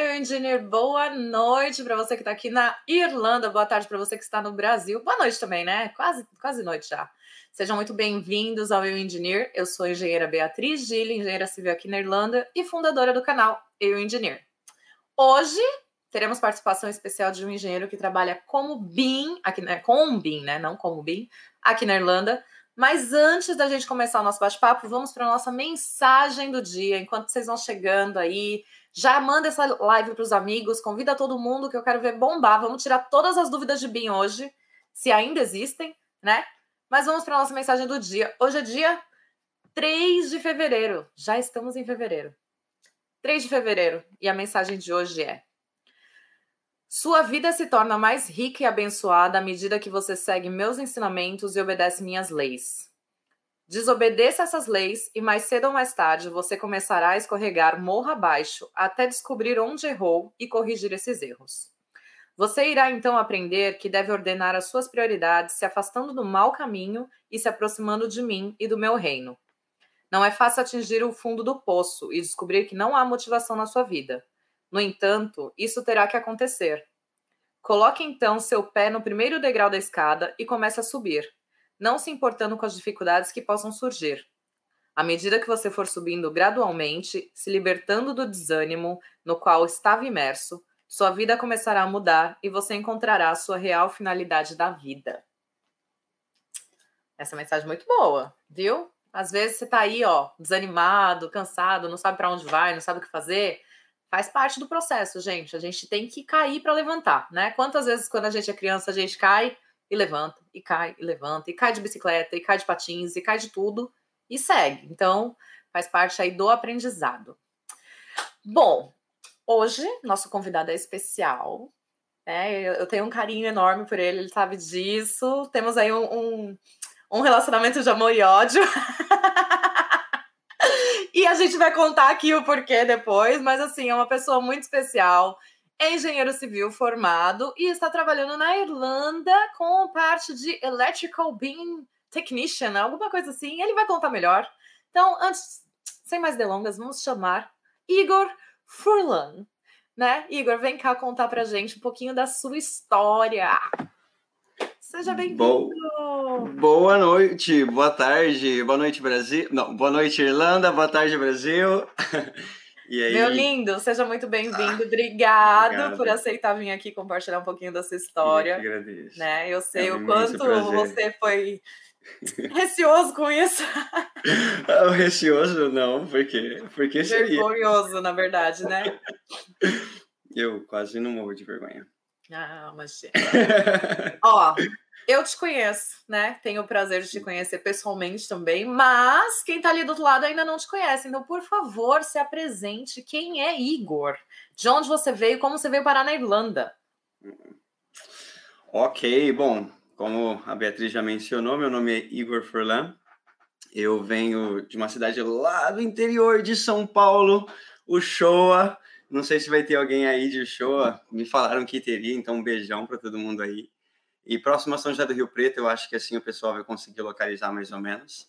engineer, boa noite para você que está aqui na Irlanda, boa tarde para você que está no Brasil, boa noite também, né? Quase, quase noite já. Sejam muito bem-vindos ao Eu Engineer. Eu sou a engenheira Beatriz Gille, engenheira civil aqui na Irlanda e fundadora do canal Eu Engineer. Hoje teremos participação especial de um engenheiro que trabalha como BIM, aqui, né, com um BIM, né? Não como BIM, aqui na Irlanda. Mas antes da gente começar o nosso bate-papo, vamos para a nossa mensagem do dia. Enquanto vocês vão chegando aí, já manda essa live para os amigos, convida todo mundo que eu quero ver bombar. Vamos tirar todas as dúvidas de BIM hoje, se ainda existem, né? Mas vamos para a nossa mensagem do dia. Hoje é dia 3 de fevereiro. Já estamos em fevereiro. 3 de fevereiro. E a mensagem de hoje é: Sua vida se torna mais rica e abençoada à medida que você segue meus ensinamentos e obedece minhas leis. Desobedeça essas leis e mais cedo ou mais tarde você começará a escorregar morro abaixo até descobrir onde errou e corrigir esses erros. Você irá então aprender que deve ordenar as suas prioridades, se afastando do mau caminho e se aproximando de mim e do meu reino. Não é fácil atingir o fundo do poço e descobrir que não há motivação na sua vida. No entanto, isso terá que acontecer. Coloque então seu pé no primeiro degrau da escada e comece a subir não se importando com as dificuldades que possam surgir. À medida que você for subindo gradualmente, se libertando do desânimo no qual estava imerso, sua vida começará a mudar e você encontrará a sua real finalidade da vida. Essa mensagem é muito boa, viu? Às vezes você tá aí, ó, desanimado, cansado, não sabe para onde vai, não sabe o que fazer. Faz parte do processo, gente. A gente tem que cair para levantar, né? Quantas vezes quando a gente é criança a gente cai, e levanta, e cai, e levanta, e cai de bicicleta, e cai de patins, e cai de tudo, e segue. Então, faz parte aí do aprendizado. Bom, hoje, nosso convidado é especial. Né? Eu tenho um carinho enorme por ele, ele sabe disso. Temos aí um, um, um relacionamento de amor e ódio. e a gente vai contar aqui o porquê depois, mas assim, é uma pessoa muito especial é engenheiro civil formado e está trabalhando na Irlanda com parte de Electrical Beam Technician, alguma coisa assim. Ele vai contar melhor. Então, antes, sem mais delongas, vamos chamar Igor Furlan. Né? Igor, vem cá contar pra gente um pouquinho da sua história. Seja bem-vindo! Boa noite, boa tarde, boa noite, Brasil. Não, boa noite, Irlanda, boa tarde, Brasil. Aí... Meu lindo, seja muito bem-vindo. Ah, Obrigado obrigado. por aceitar vir aqui compartilhar um pouquinho da sua história. Eu que agradeço. Né? Eu sei é um o quanto você foi receoso com isso. Ah, receoso não, porque porque seria. Vergonhoso, na verdade, né? Eu quase não morro de vergonha. Ah, mas Ó, eu te conheço, né? Tenho o prazer de te conhecer pessoalmente também, mas quem tá ali do outro lado ainda não te conhece. Então, por favor, se apresente. Quem é Igor? De onde você veio? Como você veio parar na Irlanda? Ok, bom, como a Beatriz já mencionou, meu nome é Igor Furlan. Eu venho de uma cidade lá do interior de São Paulo, o Shoa. Não sei se vai ter alguém aí de Shoa. Me falaram que teria, então um beijão para todo mundo aí. E próximo a São José do Rio Preto, eu acho que assim o pessoal vai conseguir localizar mais ou menos.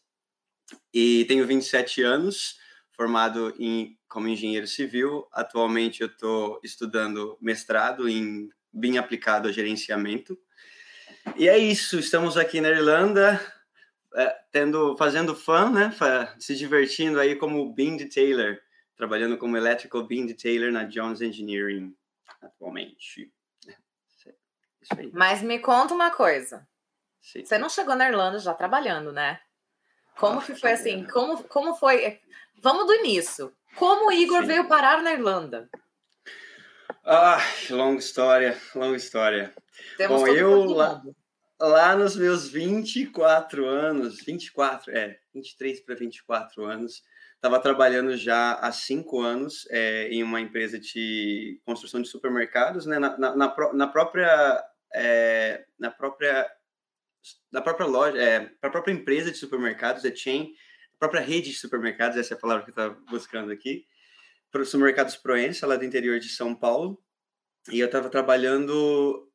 E tenho 27 anos, formado em, como engenheiro civil. Atualmente eu estou estudando mestrado em BIM aplicado a gerenciamento. E é isso, estamos aqui na Irlanda, é, tendo, fazendo fã, né, se divertindo aí como BIM Detailer, trabalhando como Electrical BIM Detailer na Jones Engineering atualmente. Isso aí. Mas me conta uma coisa. Sim. Você não chegou na Irlanda já trabalhando, né? Como que foi assim? Como, como foi? Vamos do início. Como o Igor Sim. veio parar na Irlanda? Ah, longa história, longa história. Temos Bom, eu lá, lá nos meus 24 anos, 24, é, 23 para 24 anos, estava trabalhando já há cinco anos é, em uma empresa de construção de supermercados, né, na, na, na, na própria é, na própria na própria loja, é, para a própria empresa de supermercados, a chain, a própria rede de supermercados, essa é a palavra que eu estava buscando aqui, para os supermercados Proença, lá do interior de São Paulo, e eu estava trabalhando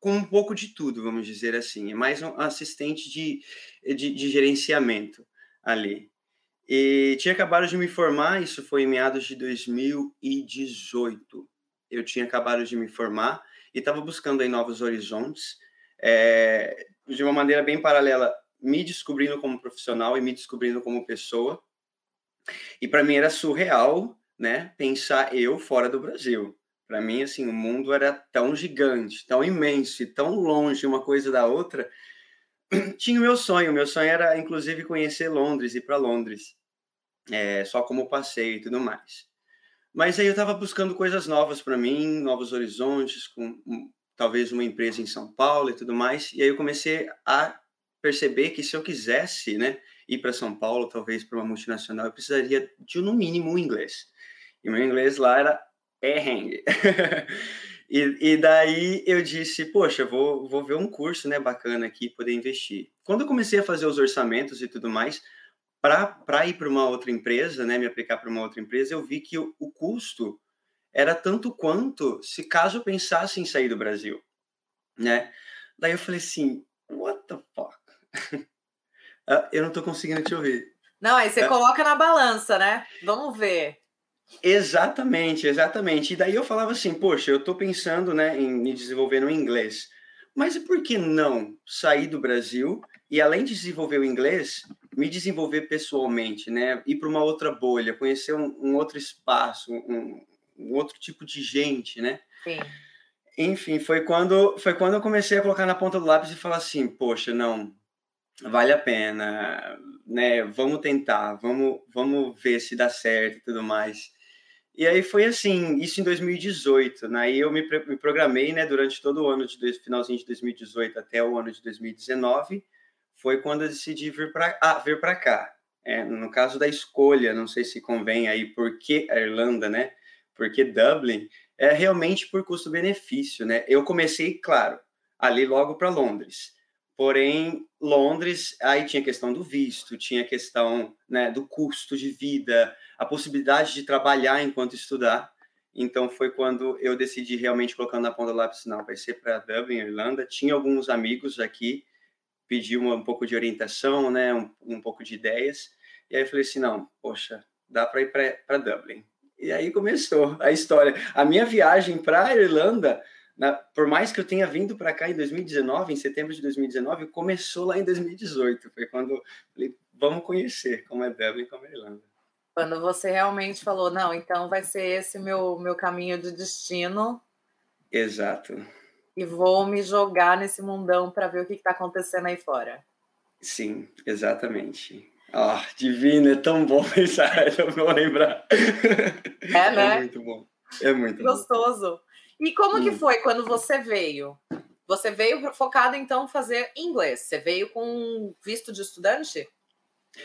com um pouco de tudo, vamos dizer assim, é mais um assistente de, de, de gerenciamento ali. E tinha acabado de me formar, isso foi em meados de 2018. Eu tinha acabado de me formar e estava buscando aí novos horizontes, é, de uma maneira bem paralela, me descobrindo como profissional e me descobrindo como pessoa. E para mim era surreal, né, pensar eu fora do Brasil. Para mim, assim, o mundo era tão gigante, tão imenso e tão longe uma coisa da outra. Tinha o meu sonho, meu sonho era inclusive conhecer Londres, ir para Londres, é, só como passeio e tudo mais. Mas aí eu estava buscando coisas novas para mim, novos horizontes, com um, talvez uma empresa em São Paulo e tudo mais. E aí eu comecei a perceber que se eu quisesse, né, ir para São Paulo, talvez para uma multinacional, eu precisaria de no mínimo um inglês. E meu inglês lá era perrengue. e, e daí eu disse, poxa, vou, vou ver um curso, né, bacana aqui, poder investir. Quando eu comecei a fazer os orçamentos e tudo mais, para ir para uma outra empresa, né, me aplicar para uma outra empresa, eu vi que o, o, custo era tanto quanto se caso eu pensasse em sair do Brasil, né? Daí eu falei assim, what the fuck? Ah, eu não estou conseguindo te ouvir. Não, aí você uh, coloca na balança, né? Vamos ver. Exatamente, exatamente. E daí eu falava assim, poxa, eu estou pensando, né, em me desenvolver no inglês. Mas e por que não sair do Brasil e além de desenvolver o inglês, me desenvolver pessoalmente, né? Ir para uma outra bolha, conhecer um, um outro espaço, um, um, outro tipo de gente, né? Sim. Enfim, foi quando foi quando eu comecei a colocar na ponta do lápis e falar assim, poxa, não, vale a pena, né? Vamos tentar, vamos, vamos ver se dá certo e tudo mais. E aí foi assim, isso em 2018, né? Aí eu me, me programei, né, durante todo o ano de finalzinho de 2018 até o ano de 2019 foi quando eu decidi vir para ah, vir para cá. É, no caso da escolha, não sei se convém aí por que a Irlanda, né? Porque Dublin é realmente por custo-benefício, né? Eu comecei, claro, ali logo para Londres. Porém, Londres, aí tinha questão do visto, tinha questão né, do custo de vida, a possibilidade de trabalhar enquanto estudar. Então, foi quando eu decidi realmente colocando na ponta do lápis, não, vai ser para Dublin, Irlanda. Tinha alguns amigos aqui pedi uma, um pouco de orientação, né, um, um pouco de ideias. E aí eu falei assim, não, poxa, dá para ir para Dublin. E aí começou a história. A minha viagem para a Irlanda, na, por mais que eu tenha vindo para cá em 2019, em setembro de 2019, começou lá em 2018. Foi quando falei, vamos conhecer como é Dublin, como é Irlanda. Quando você realmente falou, não, então vai ser esse meu meu caminho de destino. Exato e vou me jogar nesse mundão para ver o que está acontecendo aí fora. Sim, exatamente. Ah, divino, é tão bom pensar, eu vou lembrar. É, né? É muito bom. É muito gostoso. Bom. E como hum. que foi quando você veio? Você veio focado então fazer inglês? Você veio com visto de estudante?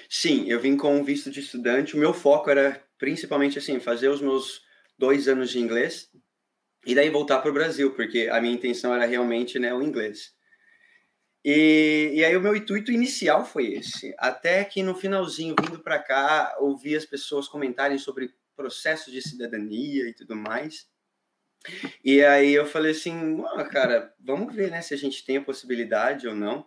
Sim, eu vim com visto de estudante. O meu foco era principalmente assim, fazer os meus dois anos de inglês e daí voltar para o Brasil, porque a minha intenção era realmente né, o inglês. E, e aí o meu intuito inicial foi esse, até que no finalzinho, vindo para cá, ouvi as pessoas comentarem sobre processo de cidadania e tudo mais. E aí eu falei assim, cara, vamos ver né, se a gente tem a possibilidade ou não.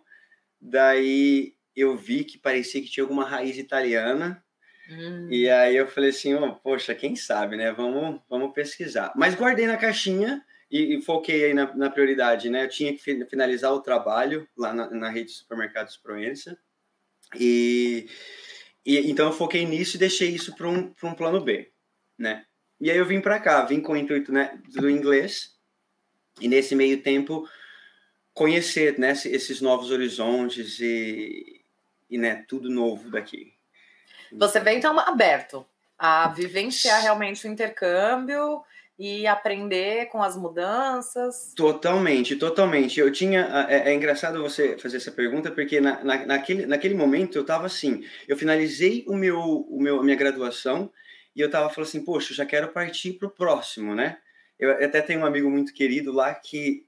Daí eu vi que parecia que tinha alguma raiz italiana, Hum. E aí eu falei assim, oh, poxa, quem sabe, né? Vamos, vamos pesquisar. Mas guardei na caixinha e, e foquei aí na, na, prioridade, né? Eu tinha que finalizar o trabalho lá na, na rede de supermercados Proença. E, e então eu foquei nisso e deixei isso para um, um plano B, né? E aí eu vim para cá, vim com o intuito né, do inglês e nesse meio tempo conhecer né, esses novos horizontes e, e né, tudo novo daqui. Você vem então aberto a vivenciar realmente o intercâmbio e aprender com as mudanças? Totalmente, totalmente. Eu tinha. É, é engraçado você fazer essa pergunta, porque na, na, naquele, naquele momento eu estava assim. Eu finalizei o meu, o meu, a minha graduação e eu estava falando assim, poxa, eu já quero partir para o próximo, né? Eu até tenho um amigo muito querido lá que.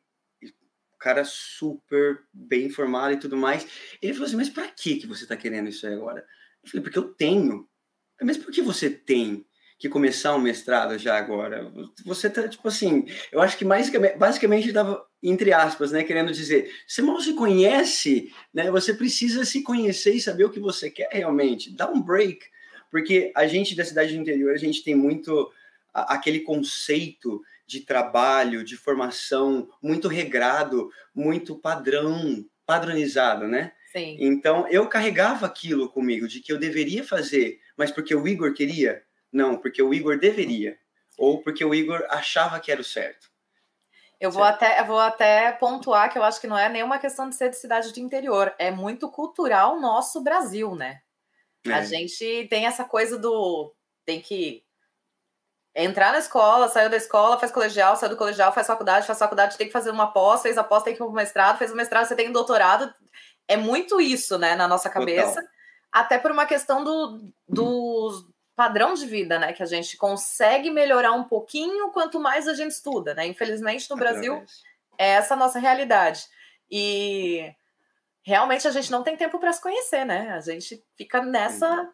Cara super bem informado e tudo mais. Ele falou assim: Mas para que, que você está querendo isso aí agora? Eu falei, porque eu tenho. Mas por que você tem que começar um mestrado já agora? Você tá, tipo assim, eu acho que mais, basicamente estava, entre aspas, né, querendo dizer, você mal se conhece, né, você precisa se conhecer e saber o que você quer realmente. Dá um break, porque a gente da cidade do interior, a gente tem muito aquele conceito de trabalho, de formação muito regrado, muito padrão, padronizado, né? Sim. Então eu carregava aquilo comigo de que eu deveria fazer, mas porque o Igor queria? Não, porque o Igor deveria, ou porque o Igor achava que era o certo. Eu vou até, eu vou até pontuar que eu acho que não é nenhuma questão de ser de cidade do interior, é muito cultural nosso Brasil, né? É. A gente tem essa coisa do tem que entrar na escola, saiu da escola, faz colegial, saiu do colegial, faz faculdade, faz faculdade, tem que fazer uma pós, fez a pós, tem que ir para o mestrado, fez o mestrado, você tem um doutorado. É muito isso, né, na nossa cabeça. Total. Até por uma questão do, do padrão de vida, né, que a gente consegue melhorar um pouquinho quanto mais a gente estuda, né? Infelizmente no Brasil é essa a nossa realidade. E realmente a gente não tem tempo para se conhecer, né? A gente fica nessa Exato.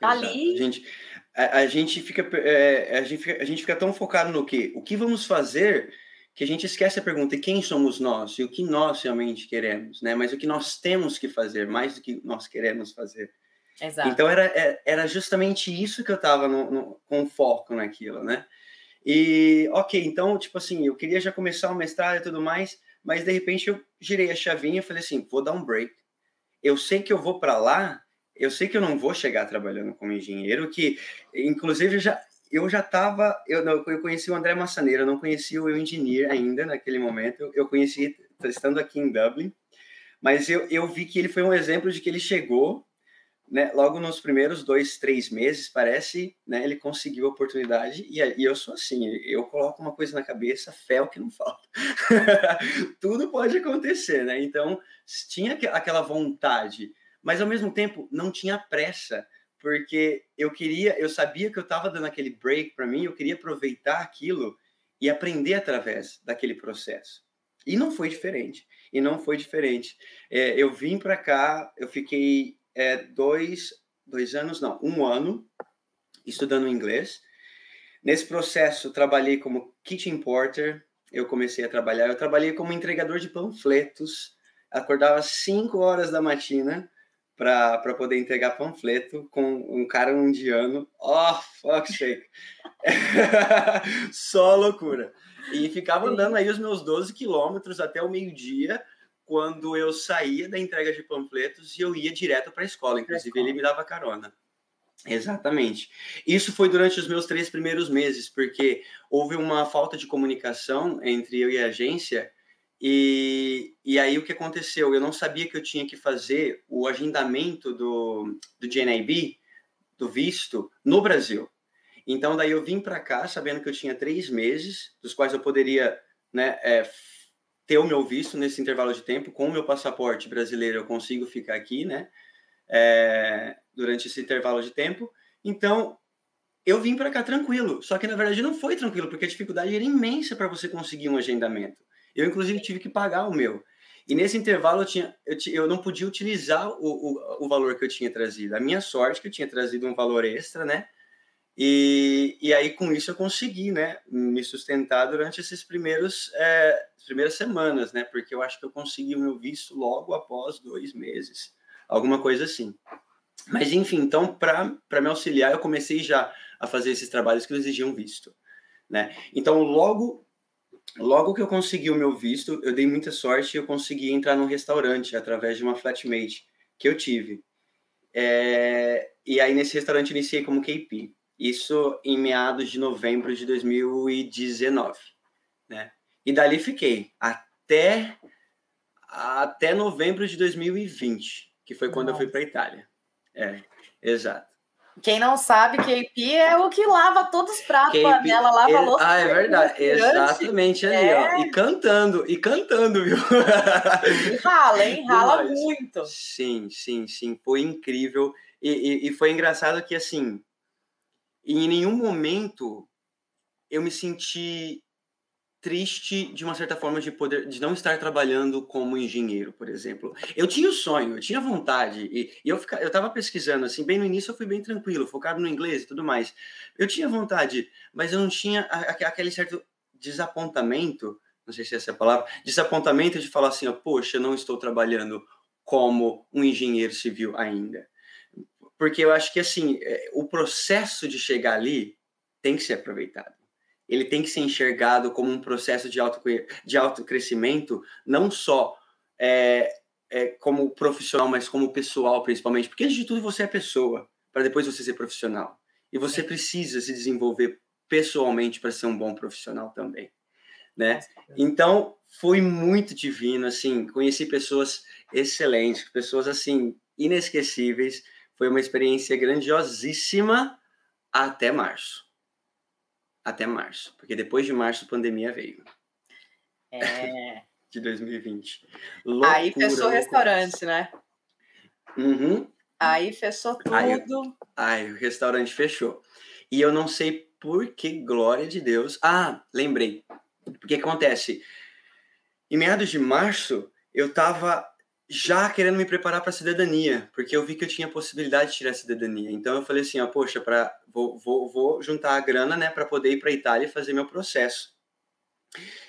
ali. A gente, a, a gente fica, é, a, gente fica, a gente fica tão focado no que? O que vamos fazer que a gente esquece a pergunta e quem somos nós e o que nós realmente queremos, né? Mas o que nós temos que fazer, mais do que nós queremos fazer. Exato. Então era, é, era justamente isso que eu estava com foco naquilo, né? E ok, então tipo assim, eu queria já começar o mestrado e tudo mais, mas de repente eu girei a chavinha e falei assim, vou dar um break. Eu sei que eu vou para lá eu sei que eu não vou chegar trabalhando como engenheiro, que inclusive já eu já estava, eu, eu conheci o André Massaneiro, não conhecia o engineer ainda naquele momento, eu conheci estando aqui em Dublin, mas eu, eu vi que ele foi um exemplo de que ele chegou, né, logo nos primeiros dois, três meses, parece, né, ele conseguiu a oportunidade, e, e eu sou assim, eu coloco uma coisa na cabeça, fé é o que não falta. Tudo pode acontecer, né, então tinha aquela vontade, mas ao mesmo tempo não tinha pressa, porque eu queria, eu sabia que eu estava dando aquele break para mim, eu queria aproveitar aquilo e aprender através daquele processo. E não foi diferente. E não foi diferente. É, eu vim para cá, eu fiquei é, dois, dois anos, não, um ano estudando inglês. Nesse processo, trabalhei como kitchen porter. Eu comecei a trabalhar. Eu trabalhei como entregador de panfletos. Acordava às 5 horas da matina para poder entregar panfleto com um cara indiano. Oh, fuck sake. Só loucura. E ficava andando aí os meus 12 quilômetros até o meio-dia, quando eu saía da entrega de panfletos e eu ia direto para a escola. Inclusive, ele me dava carona. Exatamente. Isso foi durante os meus três primeiros meses, porque houve uma falta de comunicação entre eu e a agência e, e aí o que aconteceu? Eu não sabia que eu tinha que fazer o agendamento do, do GNIB, do visto, no Brasil. Então daí eu vim para cá sabendo que eu tinha três meses, dos quais eu poderia né, é, ter o meu visto nesse intervalo de tempo. Com o meu passaporte brasileiro eu consigo ficar aqui, né? É, durante esse intervalo de tempo. Então eu vim para cá tranquilo. Só que na verdade não foi tranquilo, porque a dificuldade era imensa para você conseguir um agendamento. Eu, inclusive, tive que pagar o meu. E nesse intervalo eu, tinha, eu, eu não podia utilizar o, o, o, valor que eu tinha trazido. A minha sorte que eu tinha trazido um valor extra, né? E, e aí com isso eu consegui, né? Me sustentar durante esses primeiros é, primeiras semanas, né? Porque eu acho que eu consegui o meu visto logo após dois meses, alguma coisa assim. Mas enfim, então para me auxiliar eu comecei já a fazer esses trabalhos que exigiam visto, né? Então logo Logo que eu consegui o meu visto, eu dei muita sorte e eu consegui entrar num restaurante através de uma flatmate que eu tive. É... E aí nesse restaurante iniciei como KP. Isso em meados de novembro de 2019, né? E dali fiquei até até novembro de 2020, que foi quando Nossa. eu fui para Itália. É, exato. Quem não sabe, KP é o que lava todos os pratos, KP, panela, lava ele, louça. Ah, é verdade. Exatamente ali, é... ó. E cantando, e cantando, viu? E rala, hein? Rala muito. Sim, sim, sim. Foi incrível. E, e, e foi engraçado que, assim, em nenhum momento eu me senti triste de uma certa forma de poder de não estar trabalhando como engenheiro, por exemplo. Eu tinha o sonho, eu tinha vontade e, e eu fica, eu estava pesquisando assim, bem no início eu fui bem tranquilo, focado no inglês e tudo mais. Eu tinha vontade, mas eu não tinha aquele certo desapontamento, não sei se essa é a palavra, desapontamento de falar assim, ó, poxa, eu não estou trabalhando como um engenheiro civil ainda. Porque eu acho que assim, é, o processo de chegar ali tem que ser aproveitado ele tem que ser enxergado como um processo de, auto, de autocrescimento, não só é, é, como profissional, mas como pessoal, principalmente. Porque antes de tudo você é pessoa, para depois você ser profissional. E você precisa se desenvolver pessoalmente para ser um bom profissional também, né? Então, foi muito divino, assim, conheci pessoas excelentes, pessoas, assim, inesquecíveis. Foi uma experiência grandiosíssima até março. Até março, porque depois de março a pandemia veio. É. de 2020. Loucura, Aí fechou o restaurante, né? Uhum. Aí fechou tudo. Aí, aí, o restaurante fechou. E eu não sei por que, glória de Deus. Ah, lembrei. O que acontece? Em meados de março, eu tava já querendo me preparar para a cidadania, porque eu vi que eu tinha possibilidade de tirar a cidadania. Então eu falei assim, ó, poxa, para vou, vou, vou juntar a grana, né, para poder ir para a Itália e fazer meu processo.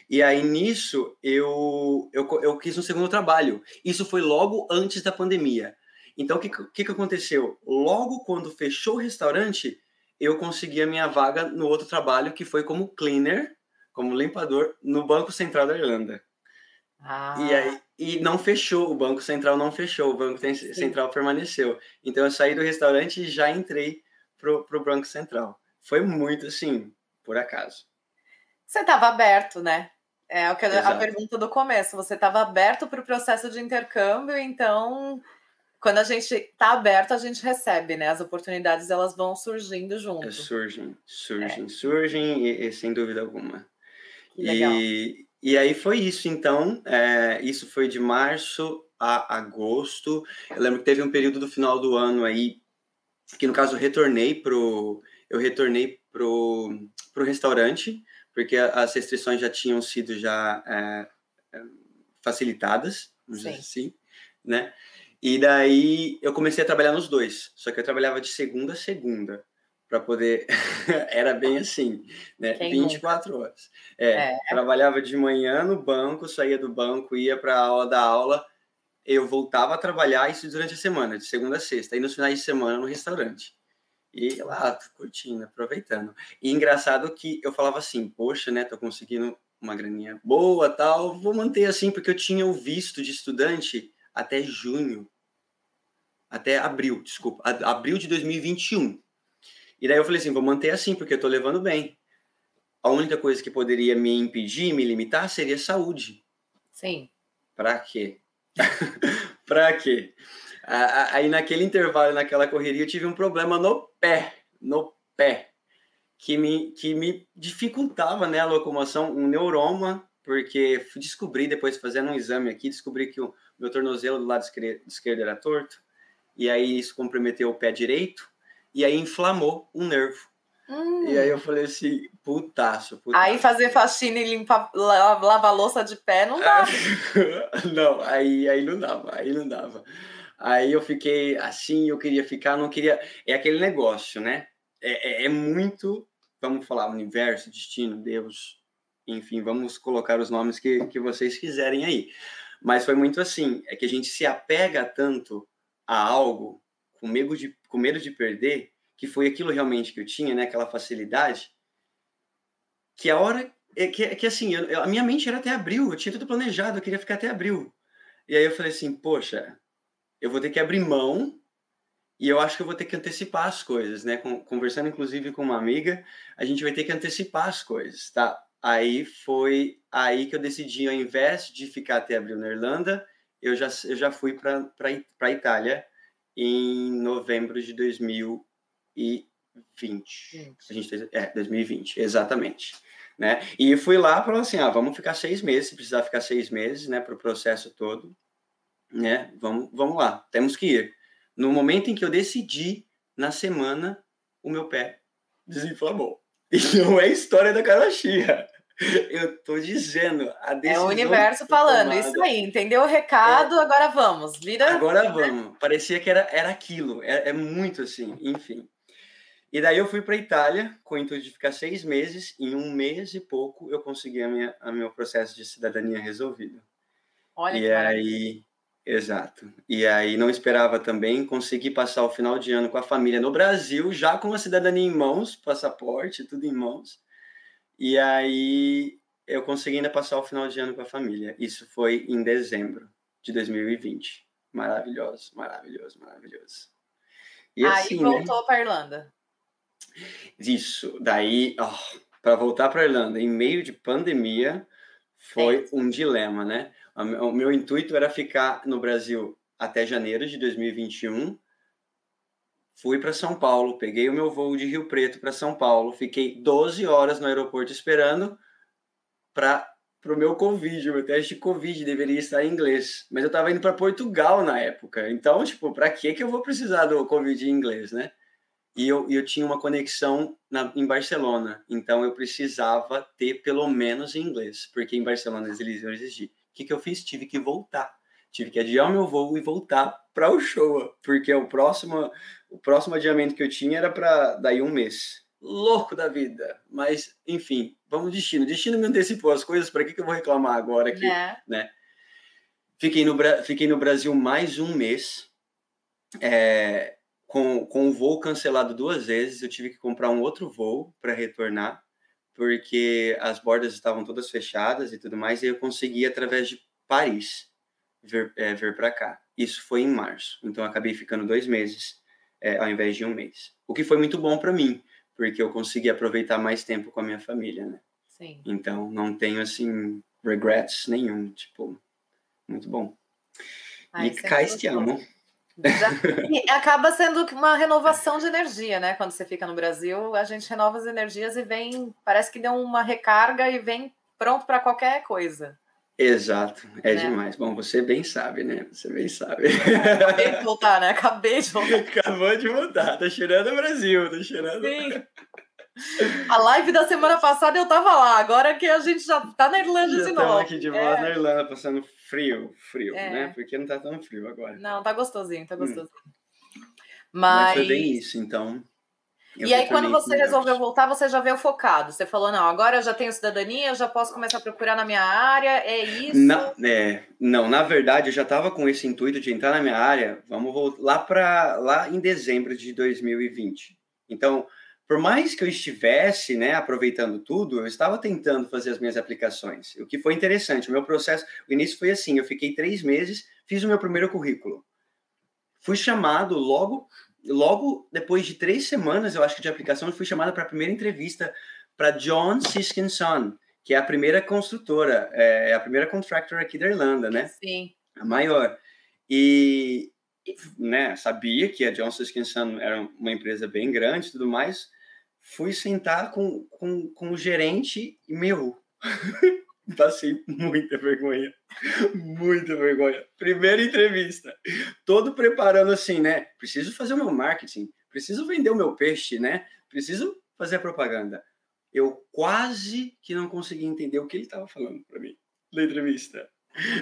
E aí nisso eu, eu, eu quis um segundo trabalho. Isso foi logo antes da pandemia. Então o que, que, que aconteceu? Logo quando fechou o restaurante, eu consegui a minha vaga no outro trabalho, que foi como cleaner, como limpador, no Banco Central da Irlanda. Ah. E aí e não fechou, o Banco Central não fechou, o Banco Central permaneceu. Então eu saí do restaurante e já entrei pro, pro Banco Central. Foi muito assim, por acaso. Você estava aberto, né? É o que a, pergunta do começo. Você estava aberto para o processo de intercâmbio, então quando a gente está aberto, a gente recebe, né? As oportunidades elas vão surgindo junto. É, surgem, surgem, é. surgem, e, e, sem dúvida alguma. legal. E, e aí foi isso, então. É, isso foi de março a agosto. Eu lembro que teve um período do final do ano aí, que no caso eu retornei pro. Eu retornei pro, pro restaurante, porque as restrições já tinham sido já é, é facilitadas, vamos dizer assim, né? E daí eu comecei a trabalhar nos dois, só que eu trabalhava de segunda a segunda para poder. Era bem assim, né? Quem 24 nunca? horas. É, é, Trabalhava de manhã no banco, saía do banco, ia para a aula da aula. Eu voltava a trabalhar isso durante a semana, de segunda a sexta, e nos finais de semana no restaurante. E lá, curtindo, aproveitando. E engraçado que eu falava assim, poxa, né, tô conseguindo uma graninha boa, tal, vou manter assim, porque eu tinha o visto de estudante até junho, até abril, desculpa, abril de 2021. E daí eu falei assim, vou manter assim, porque eu tô levando bem. A única coisa que poderia me impedir, me limitar, seria saúde. Sim. Pra quê? pra quê? Aí naquele intervalo, naquela correria, eu tive um problema no pé, no pé, que me, que me dificultava né, a locomoção, um neuroma, porque descobri, depois fazendo um exame aqui, descobri que o meu tornozelo do lado esquerdo era torto, e aí isso comprometeu o pé direito, e aí inflamou um nervo. Hum. E aí eu falei assim, putaço, putaço. Aí fazer faxina e limpar, lavar louça de pé não dá. não, aí, aí não dava, aí não dava. Aí eu fiquei assim, eu queria ficar, não queria. É aquele negócio, né? É, é, é muito, vamos falar, universo, destino, Deus, enfim, vamos colocar os nomes que, que vocês quiserem aí. Mas foi muito assim, é que a gente se apega tanto a algo com medo de, com medo de perder, que foi aquilo realmente que eu tinha, né? Aquela facilidade, que a hora é que, que assim, eu, a minha mente era até abril, eu tinha tudo planejado, eu queria ficar até abril. E aí eu falei assim, poxa, eu vou ter que abrir mão e eu acho que eu vou ter que antecipar as coisas, né? Conversando inclusive com uma amiga, a gente vai ter que antecipar as coisas, tá? Aí foi aí que eu decidi, ao invés de ficar até abril na Irlanda, eu já, eu já fui para a Itália em novembro de 2020. A gente, é, 2020, exatamente. Né? E fui lá para assim, ah, vamos ficar seis meses, se precisar ficar seis meses, né, para o processo todo, né? Vamos, vamos lá, temos que ir. No momento em que eu decidi, na semana, o meu pé desinflamou. E não é história da carochinha. Eu tô dizendo, a decisão. É o universo falando, tomada, isso aí, entendeu o recado, é, agora vamos. Vira. Agora vamos. Parecia que era, era aquilo, é, é muito assim, enfim. E daí eu fui para Itália com o intuito de ficar seis meses. Em um mês e pouco eu consegui a minha, a meu processo de cidadania resolvido. Olha e que aí, exato. E aí não esperava também conseguir passar o final de ano com a família no Brasil, já com a cidadania em mãos, passaporte, tudo em mãos. E aí eu consegui ainda passar o final de ano com a família. Isso foi em dezembro de 2020. Maravilhoso, maravilhoso, maravilhoso. E aí assim, né? voltou né? para Irlanda. Isso. Daí, oh, para voltar para Irlanda, em meio de pandemia, foi é. um dilema, né? O meu intuito era ficar no Brasil até janeiro de 2021. Fui para São Paulo, peguei o meu voo de Rio Preto para São Paulo, fiquei 12 horas no aeroporto esperando para o meu Covid, o meu teste de Covid deveria estar em inglês, mas eu estava indo para Portugal na época, então, tipo, para que que eu vou precisar do Covid em inglês, né? E eu, eu tinha uma conexão na, em Barcelona, então eu precisava ter pelo menos em inglês, porque em Barcelona eles iam exigir. O que, que eu fiz? Tive que voltar tive que adiar o meu voo e voltar para o show, porque o próximo, o próximo adiamento que eu tinha era para daí um mês. Louco da vida, mas enfim, vamos destino. Destino me antecipou as coisas, para que, que eu vou reclamar agora aqui, é. né? Fiquei no, fiquei no Brasil mais um mês, é, com, com o voo cancelado duas vezes. Eu tive que comprar um outro voo para retornar, porque as bordas estavam todas fechadas e tudo mais, e eu consegui através de Paris vir, é, vir para cá. Isso foi em março, então acabei ficando dois meses é, ao invés de um mês. O que foi muito bom para mim, porque eu consegui aproveitar mais tempo com a minha família, né? Sim. Então não tenho assim regrets nenhum, tipo, muito bom. Ai, e Cais, te amo. E acaba sendo uma renovação de energia, né? Quando você fica no Brasil, a gente renova as energias e vem, parece que deu uma recarga e vem pronto para qualquer coisa. Exato, é né? demais. Bom, você bem sabe, né? Você bem sabe. Acabei de voltar, né? Acabei de voltar. Acabou de voltar, tá cheirando o Brasil, tá cheirando. Sim. A live da semana passada eu tava lá, agora que a gente já tá na Irlanda já de novo. aqui de volta é. na Irlanda, passando frio, frio, é. né? Porque não tá tão frio agora. Não, tá gostosinho, tá hum. gostosinho. Hum. Mas... Mas foi bem isso, então. Eu e aí, quando você resolveu voltar, você já veio focado. Você falou, não, agora eu já tenho cidadania, eu já posso começar a procurar na minha área, é isso? Na, é, não, na verdade, eu já estava com esse intuito de entrar na minha área, vamos voltar lá para lá em dezembro de 2020. Então, por mais que eu estivesse, né, aproveitando tudo, eu estava tentando fazer as minhas aplicações. O que foi interessante, o meu processo, o início foi assim, eu fiquei três meses, fiz o meu primeiro currículo. Fui chamado logo logo depois de três semanas, eu acho que de aplicação, eu fui chamada para a primeira entrevista para John Siskinson, que é a primeira construtora, é, é a primeira contractor aqui da Irlanda, né? Sim. A maior. E, né, sabia que a John Siskinson era uma empresa bem grande e tudo mais. Fui sentar com, com, com o gerente e, meu, Passei muita vergonha. Muita vergonha. Primeira entrevista. Todo preparando assim, né? Preciso fazer o meu marketing. Preciso vender o meu peixe, né? Preciso fazer a propaganda. Eu quase que não consegui entender o que ele estava falando para mim na entrevista.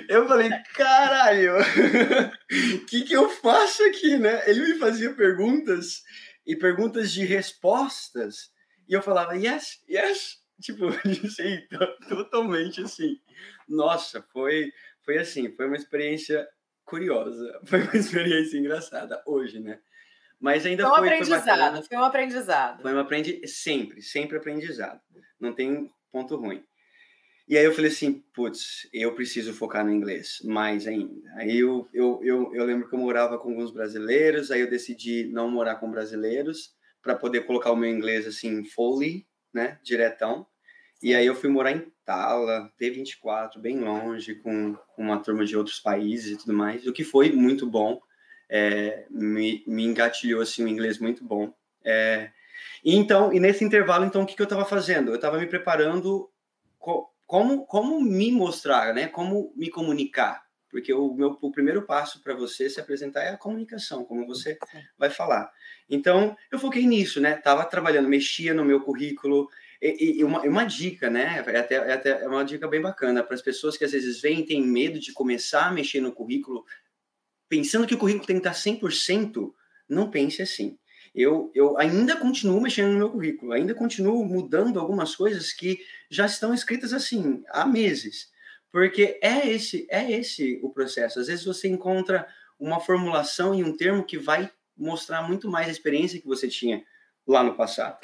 Eu falei, caralho, o que, que eu faço aqui, né? Ele me fazia perguntas e perguntas de respostas. E eu falava, yes, yes, Tipo, sim, totalmente assim. Nossa, foi, foi assim, foi uma experiência curiosa, foi uma experiência engraçada hoje, né? Mas ainda foi um foi, aprendizado, foi, foi um aprendizado. Foi um aprendizado, sempre, sempre aprendizado. Não tem ponto ruim. E aí eu falei assim, putz, eu preciso focar no inglês, mais ainda. Aí eu, eu, eu, eu lembro que eu morava com alguns brasileiros, aí eu decidi não morar com brasileiros para poder colocar o meu inglês assim fully, né, diretão. E aí eu fui morar em Tala, T24, bem longe, com, com uma turma de outros países e tudo mais, o que foi muito bom. É, me, me engatilhou assim um inglês muito bom. É, e então, e nesse intervalo, então, o que, que eu estava fazendo? Eu estava me preparando co como, como me mostrar, né? Como me comunicar. Porque o meu o primeiro passo para você se apresentar é a comunicação, como você vai falar. Então, eu foquei nisso, né? Tava trabalhando, mexia no meu currículo, e, e uma, uma, dica, né? É até, é até é uma dica bem bacana para as pessoas que às vezes vêm e têm medo de começar a mexer no currículo, pensando que o currículo tem que estar 100%, não pense assim. Eu, eu ainda continuo mexendo no meu currículo, ainda continuo mudando algumas coisas que já estão escritas assim há meses, porque é esse é esse o processo. Às vezes você encontra uma formulação e um termo que vai mostrar muito mais a experiência que você tinha lá no passado.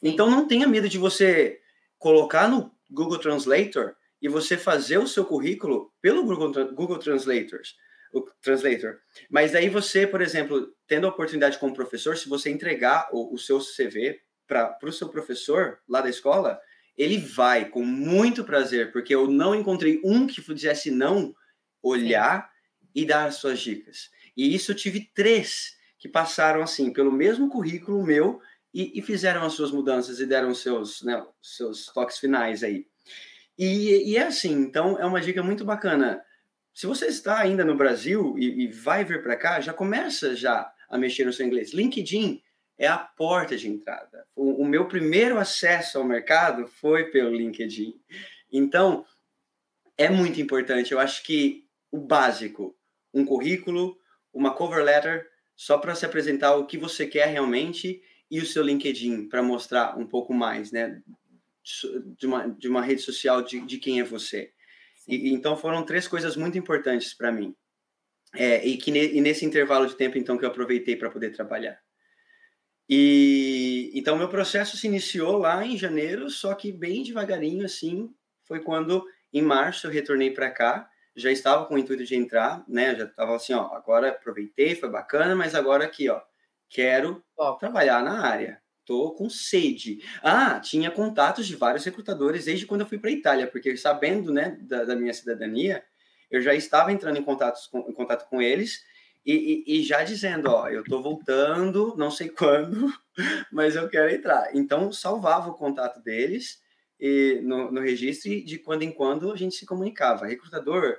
Então não tenha medo de você colocar no Google Translator e você fazer o seu currículo pelo Google, Google Translators, o Translator. Mas daí você, por exemplo, tendo a oportunidade como professor, se você entregar o, o seu CV para o seu professor lá da escola, ele vai com muito prazer, porque eu não encontrei um que fizesse não olhar Sim. e dar as suas dicas. E isso eu tive três que passaram assim pelo mesmo currículo meu e, e fizeram as suas mudanças e deram seus, né, seus toques finais aí. E, e, é assim, então é uma dica muito bacana. Se você está ainda no Brasil e, e vai vir para cá, já começa já a mexer no seu inglês. LinkedIn é a porta de entrada. O, o meu primeiro acesso ao mercado foi pelo LinkedIn. Então, é muito importante. Eu acho que o básico, um currículo, uma cover letter, só para se apresentar o que você quer realmente e o seu LinkedIn para mostrar um pouco mais, né, de uma, de uma rede social de, de quem é você. E, então foram três coisas muito importantes para mim. É, e que ne, e nesse intervalo de tempo então que eu aproveitei para poder trabalhar. E então meu processo se iniciou lá em janeiro, só que bem devagarinho assim, foi quando em março eu retornei para cá, já estava com o intuito de entrar, né? Já estava assim, ó, agora aproveitei, foi bacana, mas agora aqui, ó, quero ó, trabalhar na área. Tô com sede. Ah, tinha contatos de vários recrutadores desde quando eu fui para Itália, porque sabendo, né, da, da, minha cidadania, eu já estava entrando em, contatos com, em contato com eles e, e, e, já dizendo, ó, eu tô voltando, não sei quando, mas eu quero entrar. Então, salvava o contato deles e, no, no registro e de quando em quando a gente se comunicava. Recrutador,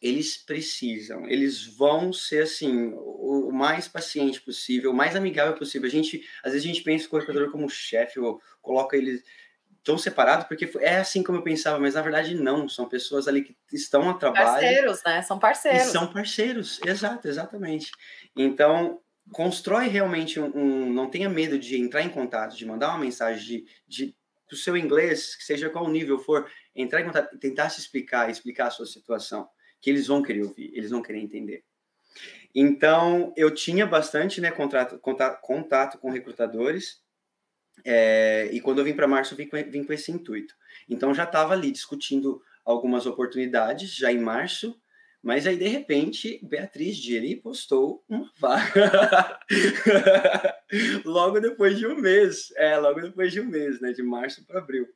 eles precisam, eles vão ser assim o, mais paciente possível, o mais amigável possível. A gente, às vezes a gente pensa o recrutador como chefe ou coloca eles tão separados porque é assim como eu pensava, mas na verdade não, são pessoas ali que estão a trabalho. Parceiros, né? São parceiros. são parceiros, exato, exatamente. Então, constrói realmente um, um, não tenha medo de entrar em contato, de mandar uma mensagem de, de o seu inglês, que seja qual nível for, entrar em contato, tentar se explicar, explicar a sua situação que eles vão querer ouvir, eles vão querer entender. Então, eu tinha bastante né, contrato, contato, contato com recrutadores, é, e quando eu vim para março, vim com, vim com esse intuito. Então, já estava ali discutindo algumas oportunidades, já em março, mas aí, de repente, Beatriz Diri postou uma vaga. logo depois de um mês. É, logo depois de um mês, né? De março para abril.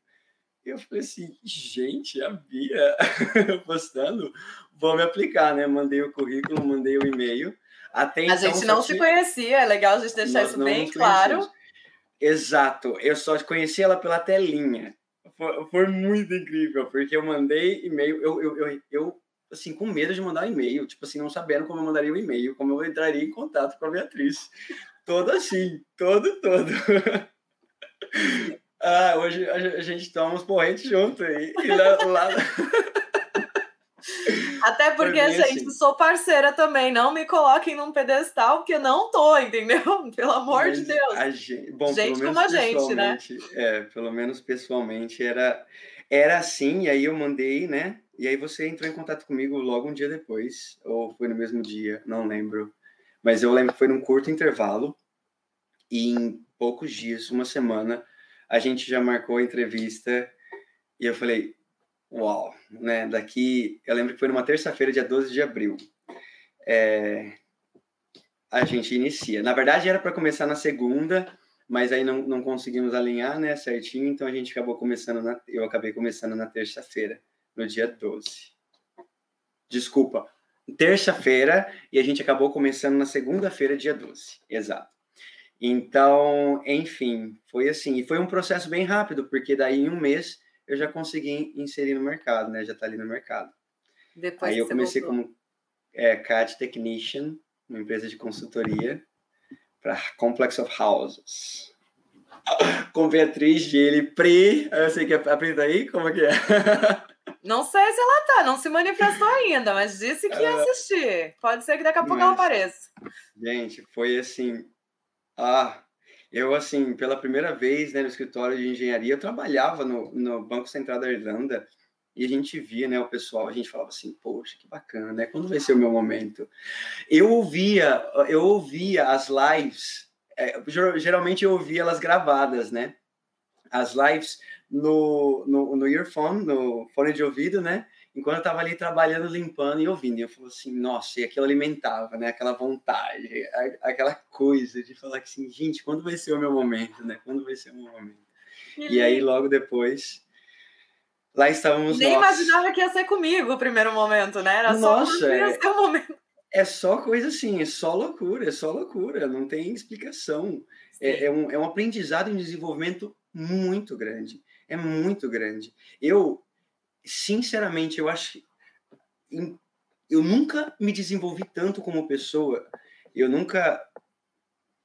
E eu falei assim, gente, a Bia postando, vou me aplicar, né? Mandei o currículo, mandei o e-mail. Até a então, gente não se conhecia, é legal a gente deixar isso bem claro. Exato, eu só conheci ela pela telinha. Foi, foi muito incrível, porque eu mandei e-mail, eu, eu, eu, eu, assim, com medo de mandar e-mail, tipo assim, não sabendo como eu mandaria o um e-mail, como eu entraria em contato com a Beatriz. Todo assim, todo, todo. Ah, hoje a gente toma uns porrentes junto aí. E lá, lá... Até porque, gente, assim. sou parceira também. Não me coloquem num pedestal, porque não tô, entendeu? Pelo amor Mas de Deus. Gente, bom, gente como a gente, né? É, pelo menos pessoalmente era, era assim, e aí eu mandei, né? E aí você entrou em contato comigo logo um dia depois, ou foi no mesmo dia, não lembro. Mas eu lembro que foi num curto intervalo, e em poucos dias, uma semana, a gente já marcou a entrevista e eu falei, uau, né? Daqui, eu lembro que foi numa terça-feira, dia 12 de abril. É, a gente inicia. Na verdade, era para começar na segunda, mas aí não, não conseguimos alinhar, né, certinho, então a gente acabou começando, na, eu acabei começando na terça-feira, no dia 12. Desculpa, terça-feira, e a gente acabou começando na segunda-feira, dia 12, exato. Então, enfim, foi assim. E foi um processo bem rápido, porque daí em um mês eu já consegui inserir no mercado, né? Já tá ali no mercado. Depois Aí eu comecei voltou. como é, CAD Technician, uma empresa de consultoria para Complex of Houses. Com Beatriz Gili Pri. Eu sei que a Pri tá aí, como é que é? Não sei se ela tá, não se manifestou ainda, mas disse que ia assistir. Pode ser que daqui a pouco mas, ela apareça. Gente, foi assim, ah, eu, assim, pela primeira vez né, no escritório de engenharia, eu trabalhava no, no Banco Central da Irlanda e a gente via, né, o pessoal, a gente falava assim, poxa, que bacana, né? Quando vai ser o meu momento? Eu ouvia, eu ouvia as lives, é, geralmente eu ouvia elas gravadas, né? As lives no, no, no earphone, no fone de ouvido, né? Enquanto eu estava ali trabalhando, limpando e ouvindo. E eu falei assim, nossa, e aquilo alimentava, né? Aquela vontade, aquela coisa de falar assim, gente, quando vai ser o meu momento, né? Quando vai ser o meu momento? E aí, logo depois, lá estávamos Nem nós. imaginava que ia ser comigo o primeiro momento, né? Era Nossa, só é- ia ser o momento. É só coisa assim, é só loucura, é só loucura, não tem explicação. É, é um, é um aprendizado e um desenvolvimento muito grande. É muito grande. Eu, sinceramente, eu acho que eu nunca me desenvolvi tanto como pessoa. Eu nunca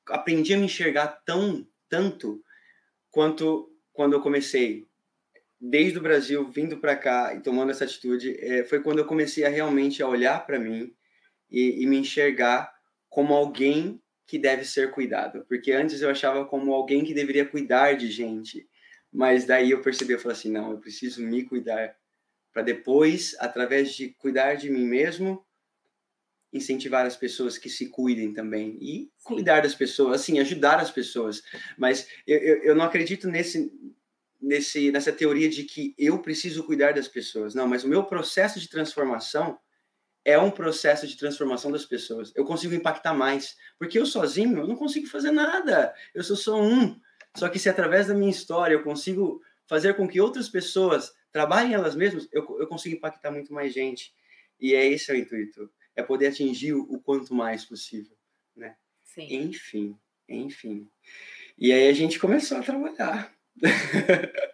aprendi a me enxergar tão, tanto quanto quando eu comecei. Desde o Brasil, vindo para cá e tomando essa atitude, é, foi quando eu comecei a realmente a olhar para mim e, e me enxergar como alguém que deve ser cuidado. Porque antes eu achava como alguém que deveria cuidar de gente. Mas daí eu percebi, eu falei assim, não, eu preciso me cuidar para depois, através de cuidar de mim mesmo, incentivar as pessoas que se cuidem também e cuidar das pessoas, assim, ajudar as pessoas. Mas eu, eu, eu não acredito nesse, nesse, nessa teoria de que eu preciso cuidar das pessoas. Não, mas o meu processo de transformação é um processo de transformação das pessoas. Eu consigo impactar mais, porque eu sozinho eu não consigo fazer nada. Eu sou só um. Só que se através da minha história eu consigo fazer com que outras pessoas trabalhem elas mesmas, eu, eu consigo impactar muito mais gente. E é esse o intuito, é poder atingir o, o quanto mais possível, né? Sim. Enfim, enfim. E aí a gente começou a trabalhar.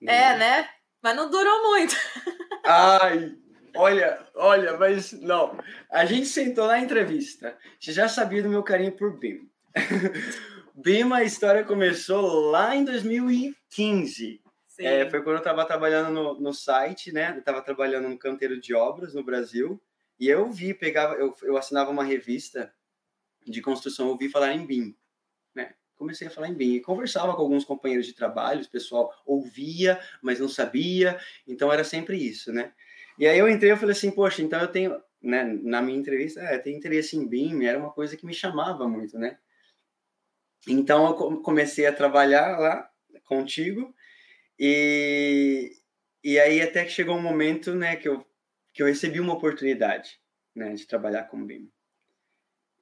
É, né? Mas não durou muito. Ai, olha, olha, mas não. A gente sentou na entrevista. Você já sabia do meu carinho por BIM. BIM, a história começou lá em 2015. É, foi quando eu estava trabalhando no, no site, né? Eu estava trabalhando no canteiro de obras no Brasil. E eu vi, pegava, eu, eu assinava uma revista de construção, eu vi falar em BIM. Né? Comecei a falar em BIM e conversava com alguns companheiros de trabalho, o pessoal ouvia, mas não sabia, então era sempre isso, né? E aí eu entrei e falei assim, poxa, então eu tenho, né, na minha entrevista, é, eu tenho interesse em BIM, era uma coisa que me chamava muito, né? Então eu co- comecei a trabalhar lá contigo e, e aí até que chegou um momento, né, que eu, que eu recebi uma oportunidade, né, de trabalhar com BIM.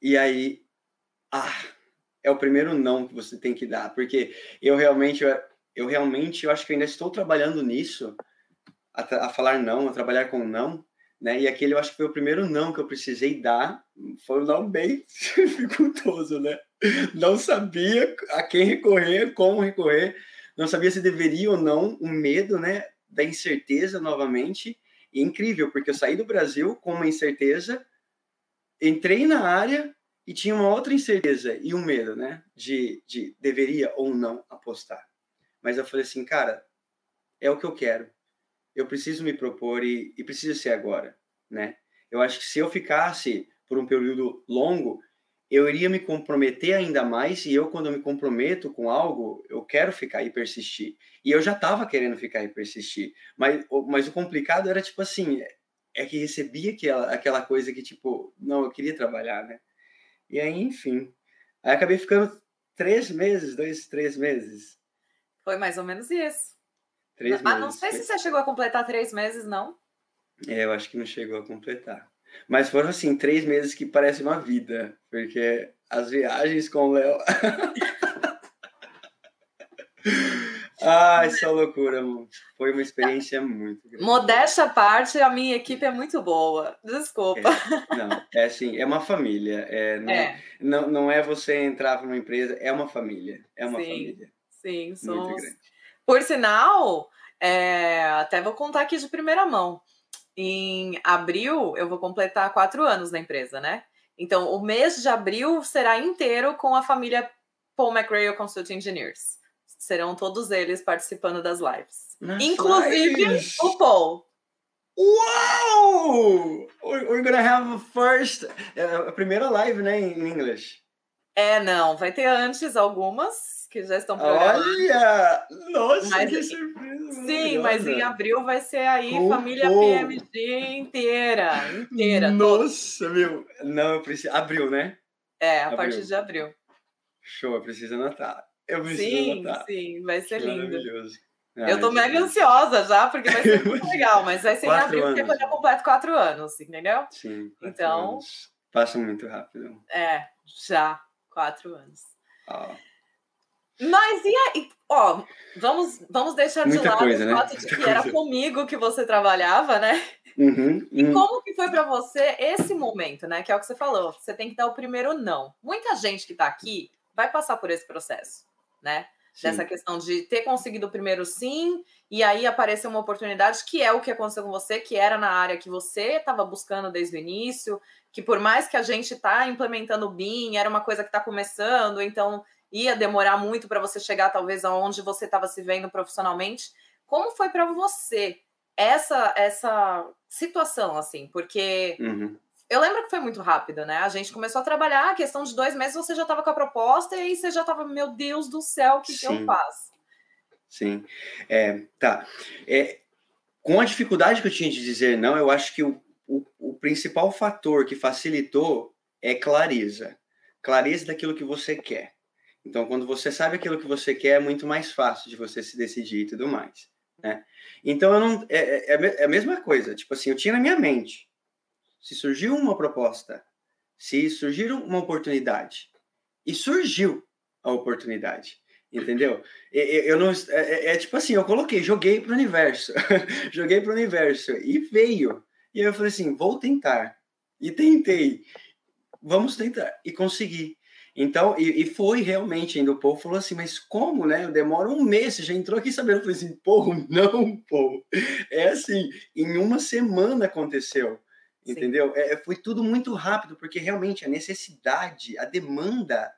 E aí, ah, é o primeiro não que você tem que dar, porque eu realmente, eu, eu realmente, eu acho que eu ainda estou trabalhando nisso, a, a falar não, a trabalhar com não, né? E aquele eu acho que foi o primeiro não que eu precisei dar, foi um não bem dificultoso, né? Não sabia a quem recorrer, como recorrer, não sabia se deveria ou não, o medo, né? Da incerteza novamente. E é incrível, porque eu saí do Brasil com uma incerteza, entrei na área e tinha uma outra incerteza e um medo, né? De, de deveria ou não apostar. Mas eu falei assim, cara, é o que eu quero. Eu preciso me propor e, e precisa ser agora, né? Eu acho que se eu ficasse por um período longo, eu iria me comprometer ainda mais e eu quando eu me comprometo com algo, eu quero ficar e persistir. E eu já estava querendo ficar e persistir, mas, o- mas o complicado era tipo assim, é que recebia aquela, aquela coisa que tipo, não, eu queria trabalhar, né? E aí, enfim, aí acabei ficando três meses, dois, três meses, Foi mais ou menos isso. três Mas não meses. sei se você chegou a completar três meses, não. É, eu acho que não chegou a completar. Mas foram, assim, três meses que parece uma vida, porque as viagens com o Léo. Ai, só loucura, mano. Foi uma experiência muito grande. Modéstia à parte, a minha equipe é muito boa. Desculpa. Não, é assim, é uma família. É, não, É, não, não é você entrar para uma empresa, é uma família. É uma Sim. família sim, muito somos. grande. Por sinal, é, até vou contar aqui de primeira mão. Em abril, eu vou completar quatro anos na empresa, né? Então, o mês de abril será inteiro com a família Paul McRae Consulting Engineers. Serão todos eles participando das lives. Nossa, Inclusive nice. o Paul. Uau! We're, we're gonna have a first, é, a primeira live, né, em inglês. É, não, vai ter antes algumas que já estão programadas. Olha! Nossa, Mas que surpresa! Sim, mas em abril vai ser aí Com família Paul. PMG inteira, inteira. Nossa, meu! Não, eu preciso. Abril, né? É, a Abril. partir de abril. Show, eu preciso anotar. Eu preciso sim, anotar. sim, vai ser Que lindo. Maravilhoso. Eu tô mega ansiosa já, porque vai ser muito legal, mas vai ser em abril, porque anos, quando eu completo quatro anos, entendeu? Sim. Então- anos. Passa muito rápido. É, já, quatro anos. Ó, Mas e aí? Ó, vamos, vamos deixar de Muita lado coisa, o né? fato de Muita que era comigo que você trabalhava, né? Uhum, E uhum. como que foi pra você esse momento, né? Que é o que você falou, você tem que dar o primeiro não. Muita gente que tá aqui vai passar por esse processo, né? Sim. Dessa questão de ter conseguido o primeiro sim, e aí apareceu uma oportunidade, que é o que aconteceu com você, que era na área que você estava buscando desde o início, que por mais que a gente tá implementando o BIM, era uma coisa que está começando, então ia demorar muito para você chegar talvez aonde você estava se vendo profissionalmente. Como foi para você essa essa situação assim? Porque Uhum. eu lembro que foi muito rápido, né? A gente começou a trabalhar, a questão de dois meses você já estava com a proposta e aí você já estava, meu Deus do céu, o que, que eu faço? Sim. É, tá. É, com a dificuldade que eu tinha de dizer não, eu acho que o, o, o principal fator que facilitou é clareza. Clareza daquilo que você quer. Então, quando você sabe aquilo que você quer, é muito mais fácil de você se decidir e tudo mais. Né? Então, eu não. É, é- é é a mesma coisa. Tipo assim, eu tinha na minha mente. Se surgiu uma proposta, se surgir uma oportunidade, e surgiu a oportunidade, entendeu? Eu não, é, é- é tipo assim, eu coloquei, joguei para o universo, joguei para o universo e veio. E eu falei assim, vou tentar. E tentei. Vamos tentar. E consegui. Então, e, e foi realmente, ainda o povo falou assim, mas como, né? Demora um mês, você já entrou aqui sabendo. Eu falei assim, pô, não, pô. É assim, em uma semana aconteceu. Sim. Entendeu? É, foi tudo muito rápido, porque realmente a necessidade, a demanda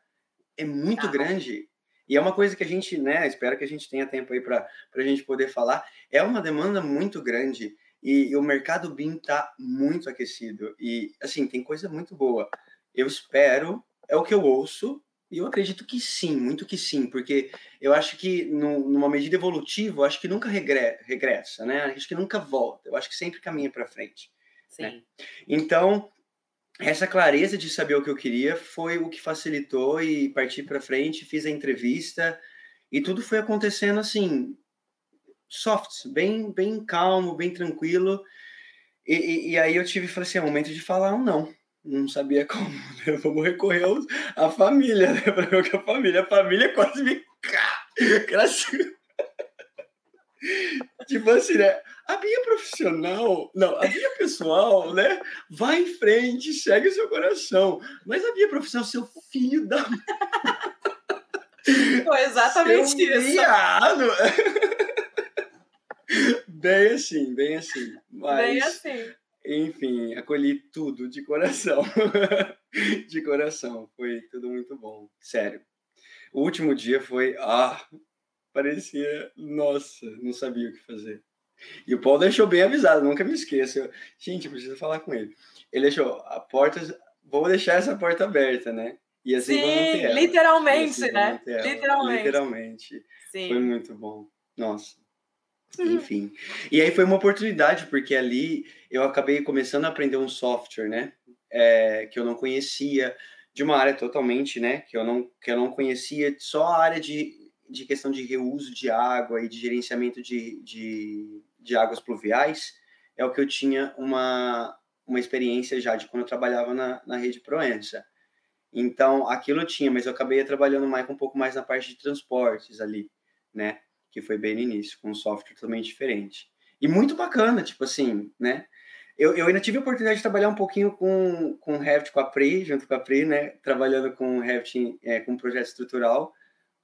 é muito Ah. grande. E é uma coisa que a gente, né, espero que a gente tenha tempo aí para a gente poder falar. É uma demanda muito grande e, e o mercado BIM está muito aquecido. E, assim, tem coisa muito boa. Eu espero, é o que eu ouço, e eu acredito que sim, muito que sim, porque eu acho que no- numa medida evolutiva, eu acho que nunca regre- regressa, né? Acho que nunca volta. Eu acho que sempre caminha para frente. Sim. Então, essa clareza de saber o que eu queria foi o que facilitou e parti para frente, fiz a entrevista e tudo foi acontecendo assim, soft, bem, bem calmo, bem tranquilo. E, e, e aí eu tive, falei assim, é momento de falar um não. Não sabia como, né? Vamos recorrer à família, né? Para ver o que a família, a família quase me... Tipo assim, né? A minha profissional, não, a minha pessoal, né? Vai em frente, segue o seu coração. Mas a minha profissional, seu filho da. Foi exatamente seu isso. viado. Bem assim, bem assim. Mas, Bem assim. Enfim, acolhi tudo de coração. de coração. Foi tudo muito bom. Sério. O último dia foi. Ah, parecia. Nossa, não sabia o que fazer. E o Paulo deixou bem avisado, nunca me esqueço. Eu, Gente, preciso falar com ele. Ele deixou a porta. Vou deixar essa porta aberta, né? E assim vou manter Sim, ela. literalmente, assim né? manter ela. Literalmente. Literalmente. Foi Sim. muito bom. Nossa. Enfim. E aí foi uma oportunidade, porque ali eu acabei começando a aprender um software, né? É, que eu não conhecia, de uma área totalmente, né? Que eu não, que eu não conhecia, só a área de, de questão de reuso de água e de gerenciamento de, de, de águas pluviais, é o que eu tinha uma, uma experiência já de quando eu trabalhava na, na rede Proença. Então, aquilo eu tinha, mas eu acabei trabalhando mais um pouco mais na parte de transportes ali, né? Que foi bem no início, com um software totalmente diferente. E muito bacana, tipo assim, né? Eu, eu ainda tive a oportunidade de trabalhar um pouquinho com, com Revit, com a Pri, junto com a Pri, né? Trabalhando com Revit, é, com projeto estrutural.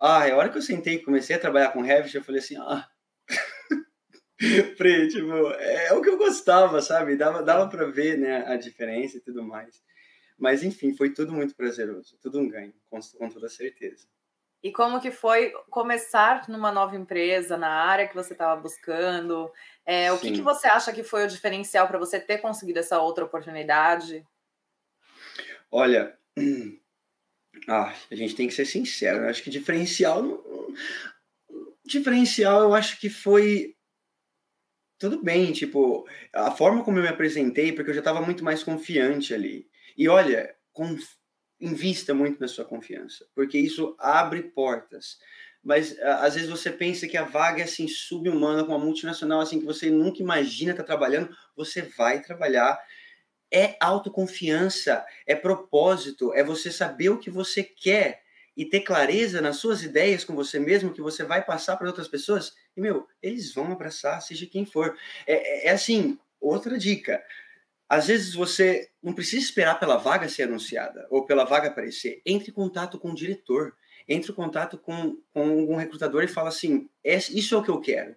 Ah, a hora que eu sentei e comecei a trabalhar com Revit, eu falei assim, ah... Pri, tipo, é o que eu gostava, sabe? Dava, dava para ver, né, a diferença e tudo mais. Mas, enfim, foi tudo muito prazeroso. Tudo um ganho, com, com toda certeza. E como que foi começar numa nova empresa, na área que você estava buscando? É, o que, que você acha que foi o diferencial para você ter conseguido essa outra oportunidade? Olha, ah, a gente tem que ser sincero. Eu acho que diferencial, diferencial, eu acho que foi tudo bem, tipo, a forma como eu me apresentei, porque eu já estava muito mais confiante ali. E olha, com, invista muito na sua confiança, porque isso abre portas. Mas às vezes você pensa que a vaga é assim subhumana com uma multinacional assim que você nunca imagina estar tá trabalhando, você vai trabalhar. É autoconfiança, é propósito, é você saber o que você quer e ter clareza nas suas ideias com você mesmo que você vai passar para outras pessoas. E meu, eles vão abraçar, seja quem for. É, é, é assim, outra dica às vezes você não precisa esperar pela vaga ser anunciada ou pela vaga aparecer. Entre em contato com o diretor, entre em contato com, com um recrutador e fala assim: isso é o que eu quero.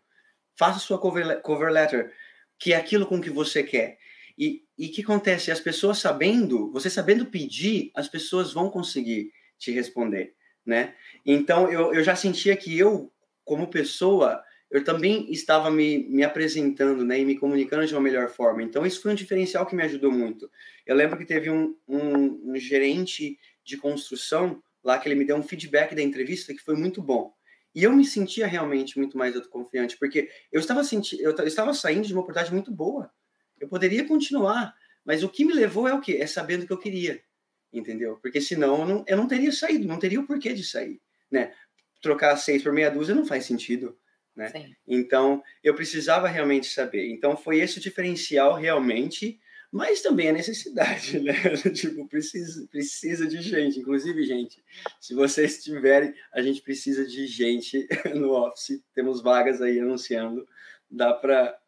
Faça sua cover, cover letter, que é aquilo com que você quer. E o que acontece? As pessoas sabendo, você sabendo pedir, as pessoas vão conseguir te responder, né? Então, eu, eu já sentia que eu, como pessoa, eu também estava me, me apresentando né, e me comunicando de uma melhor forma. Então, isso foi um diferencial que me ajudou muito. Eu lembro que teve um, um, um gerente de construção lá que ele me deu um feedback da entrevista que foi muito bom. E eu me sentia realmente muito mais autoconfiante, porque eu estava, senti eu estava saindo de uma oportunidade muito boa. Eu poderia continuar, mas o que me levou é o quê? É sabendo o que eu queria, entendeu? Porque senão eu não, eu não teria saído, não teria o porquê de sair, né? Trocar seis por meia dúzia não faz sentido né? Sim. Então, eu precisava realmente saber. Então, foi esse o diferencial realmente, mas também a necessidade, né? tipo, precisa, precisa de gente. Inclusive, gente, se vocês tiverem, a gente precisa de gente no Office. Temos vagas aí anunciando. Dá para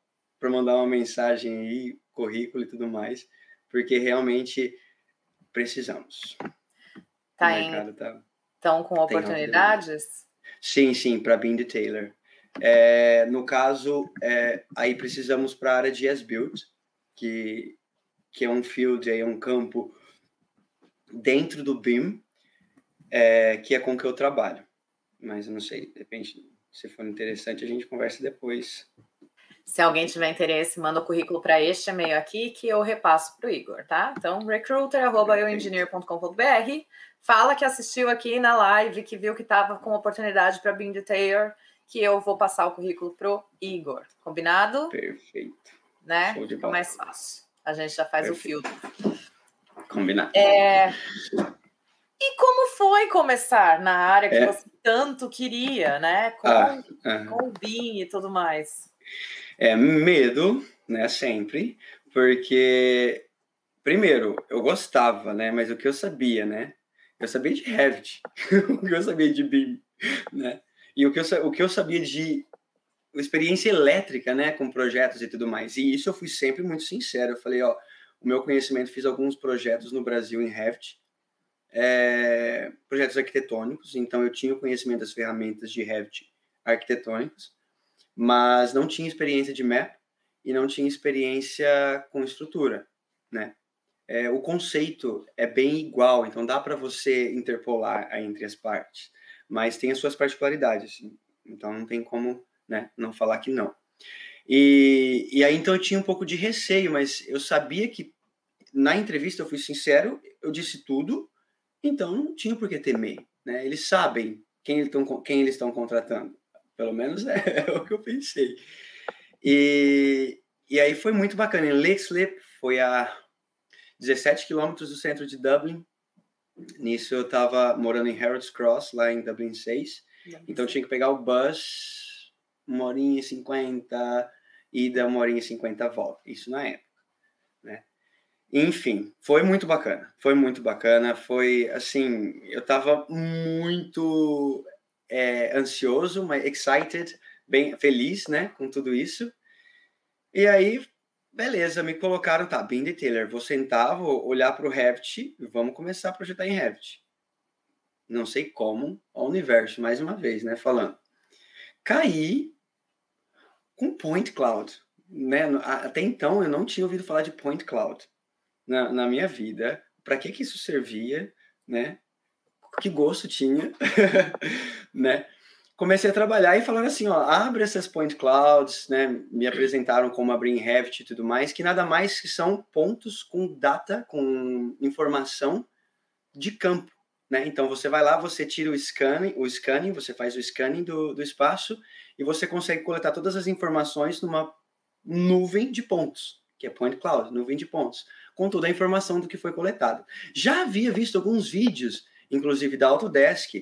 mandar uma mensagem aí, currículo e tudo mais, porque realmente precisamos. Tá, em... tá... Então, com oportunidades? Sim, sim, para Bind Taylor. É, no caso, é, aí precisamos para a área de S-Build, que, que é um field, aí, um campo dentro do BIM, é, que é com que eu trabalho. Mas eu não sei, depende, se for interessante, a gente conversa depois. Se alguém tiver interesse, manda o currículo para este e-mail aqui que eu repasso para o Igor, tá? Então, recruiter.yoengineer.com.br fala que assistiu aqui na live, que viu que estava com oportunidade para BIM Detail que eu vou passar o currículo pro Igor. Combinado? Perfeito. Né? Fica mais fácil. A gente já faz Perfeito. o filtro. Combinado. É... E como foi começar na área que é. você tanto queria, né? Com, ah, com o BIM e tudo mais. É medo, né? Sempre. Porque, primeiro, eu gostava, né? Mas o que eu sabia, né? Eu sabia de Revit. o que eu sabia de BIM, né? E o que eu, o que eu sabia de experiência elétrica, né, com projetos e tudo mais. E isso eu fui sempre muito sincero. Eu falei, ó, o meu conhecimento, fiz alguns projetos no Brasil em Revit, é, projetos arquitetônicos, então eu tinha o conhecimento das ferramentas de Revit arquitetônicos, mas não tinha experiência de map e não tinha experiência com estrutura, né? É, o conceito é bem igual, então dá para você interpolar entre as partes mas tem as suas particularidades, assim. então não tem como né, não falar que não. E, e aí então eu tinha um pouco de receio, mas eu sabia que na entrevista eu fui sincero, eu disse tudo, então não tinha por que temer. Né? Eles sabem quem, quem eles estão contratando, pelo menos é, é, o que eu pensei. E, e aí foi muito bacana. Em Leixlip foi a 17 quilômetros do centro de Dublin, Nisso eu estava morando em Harold's Cross, lá em Dublin 6. Então tinha que pegar o bus, uma horinha e cinquenta, ida, uma horinha e cinquenta volta. Isso na época, né? Enfim, foi muito bacana. Foi muito bacana. Foi, assim, eu estava muito é, ansioso, mas excited, bem feliz, né, com tudo isso. E aí Beleza, me colocaram, tá, bem detailer. Vou sentar, vou olhar para o Revit e vamos começar a projetar em Revit. Não sei como, ao universo, mais uma vez, né, falando. Caí com Point Cloud. Né? Até então eu não tinha ouvido falar de Point Cloud na, na minha vida. Para que, que isso servia, né? Que gosto tinha, né? Comecei a trabalhar e falaram assim, ó, abre essas point clouds, né? Me apresentaram como abrir em Revit e tudo mais, que nada mais que são pontos com data, com informação de campo, né? Então você vai lá, você tira o scanning, o scanning, você faz o scanning do, do espaço e você consegue coletar todas as informações numa nuvem de pontos, que é point cloud, nuvem de pontos, com toda a informação do que foi coletado. Já havia visto alguns vídeos, inclusive da Autodesk,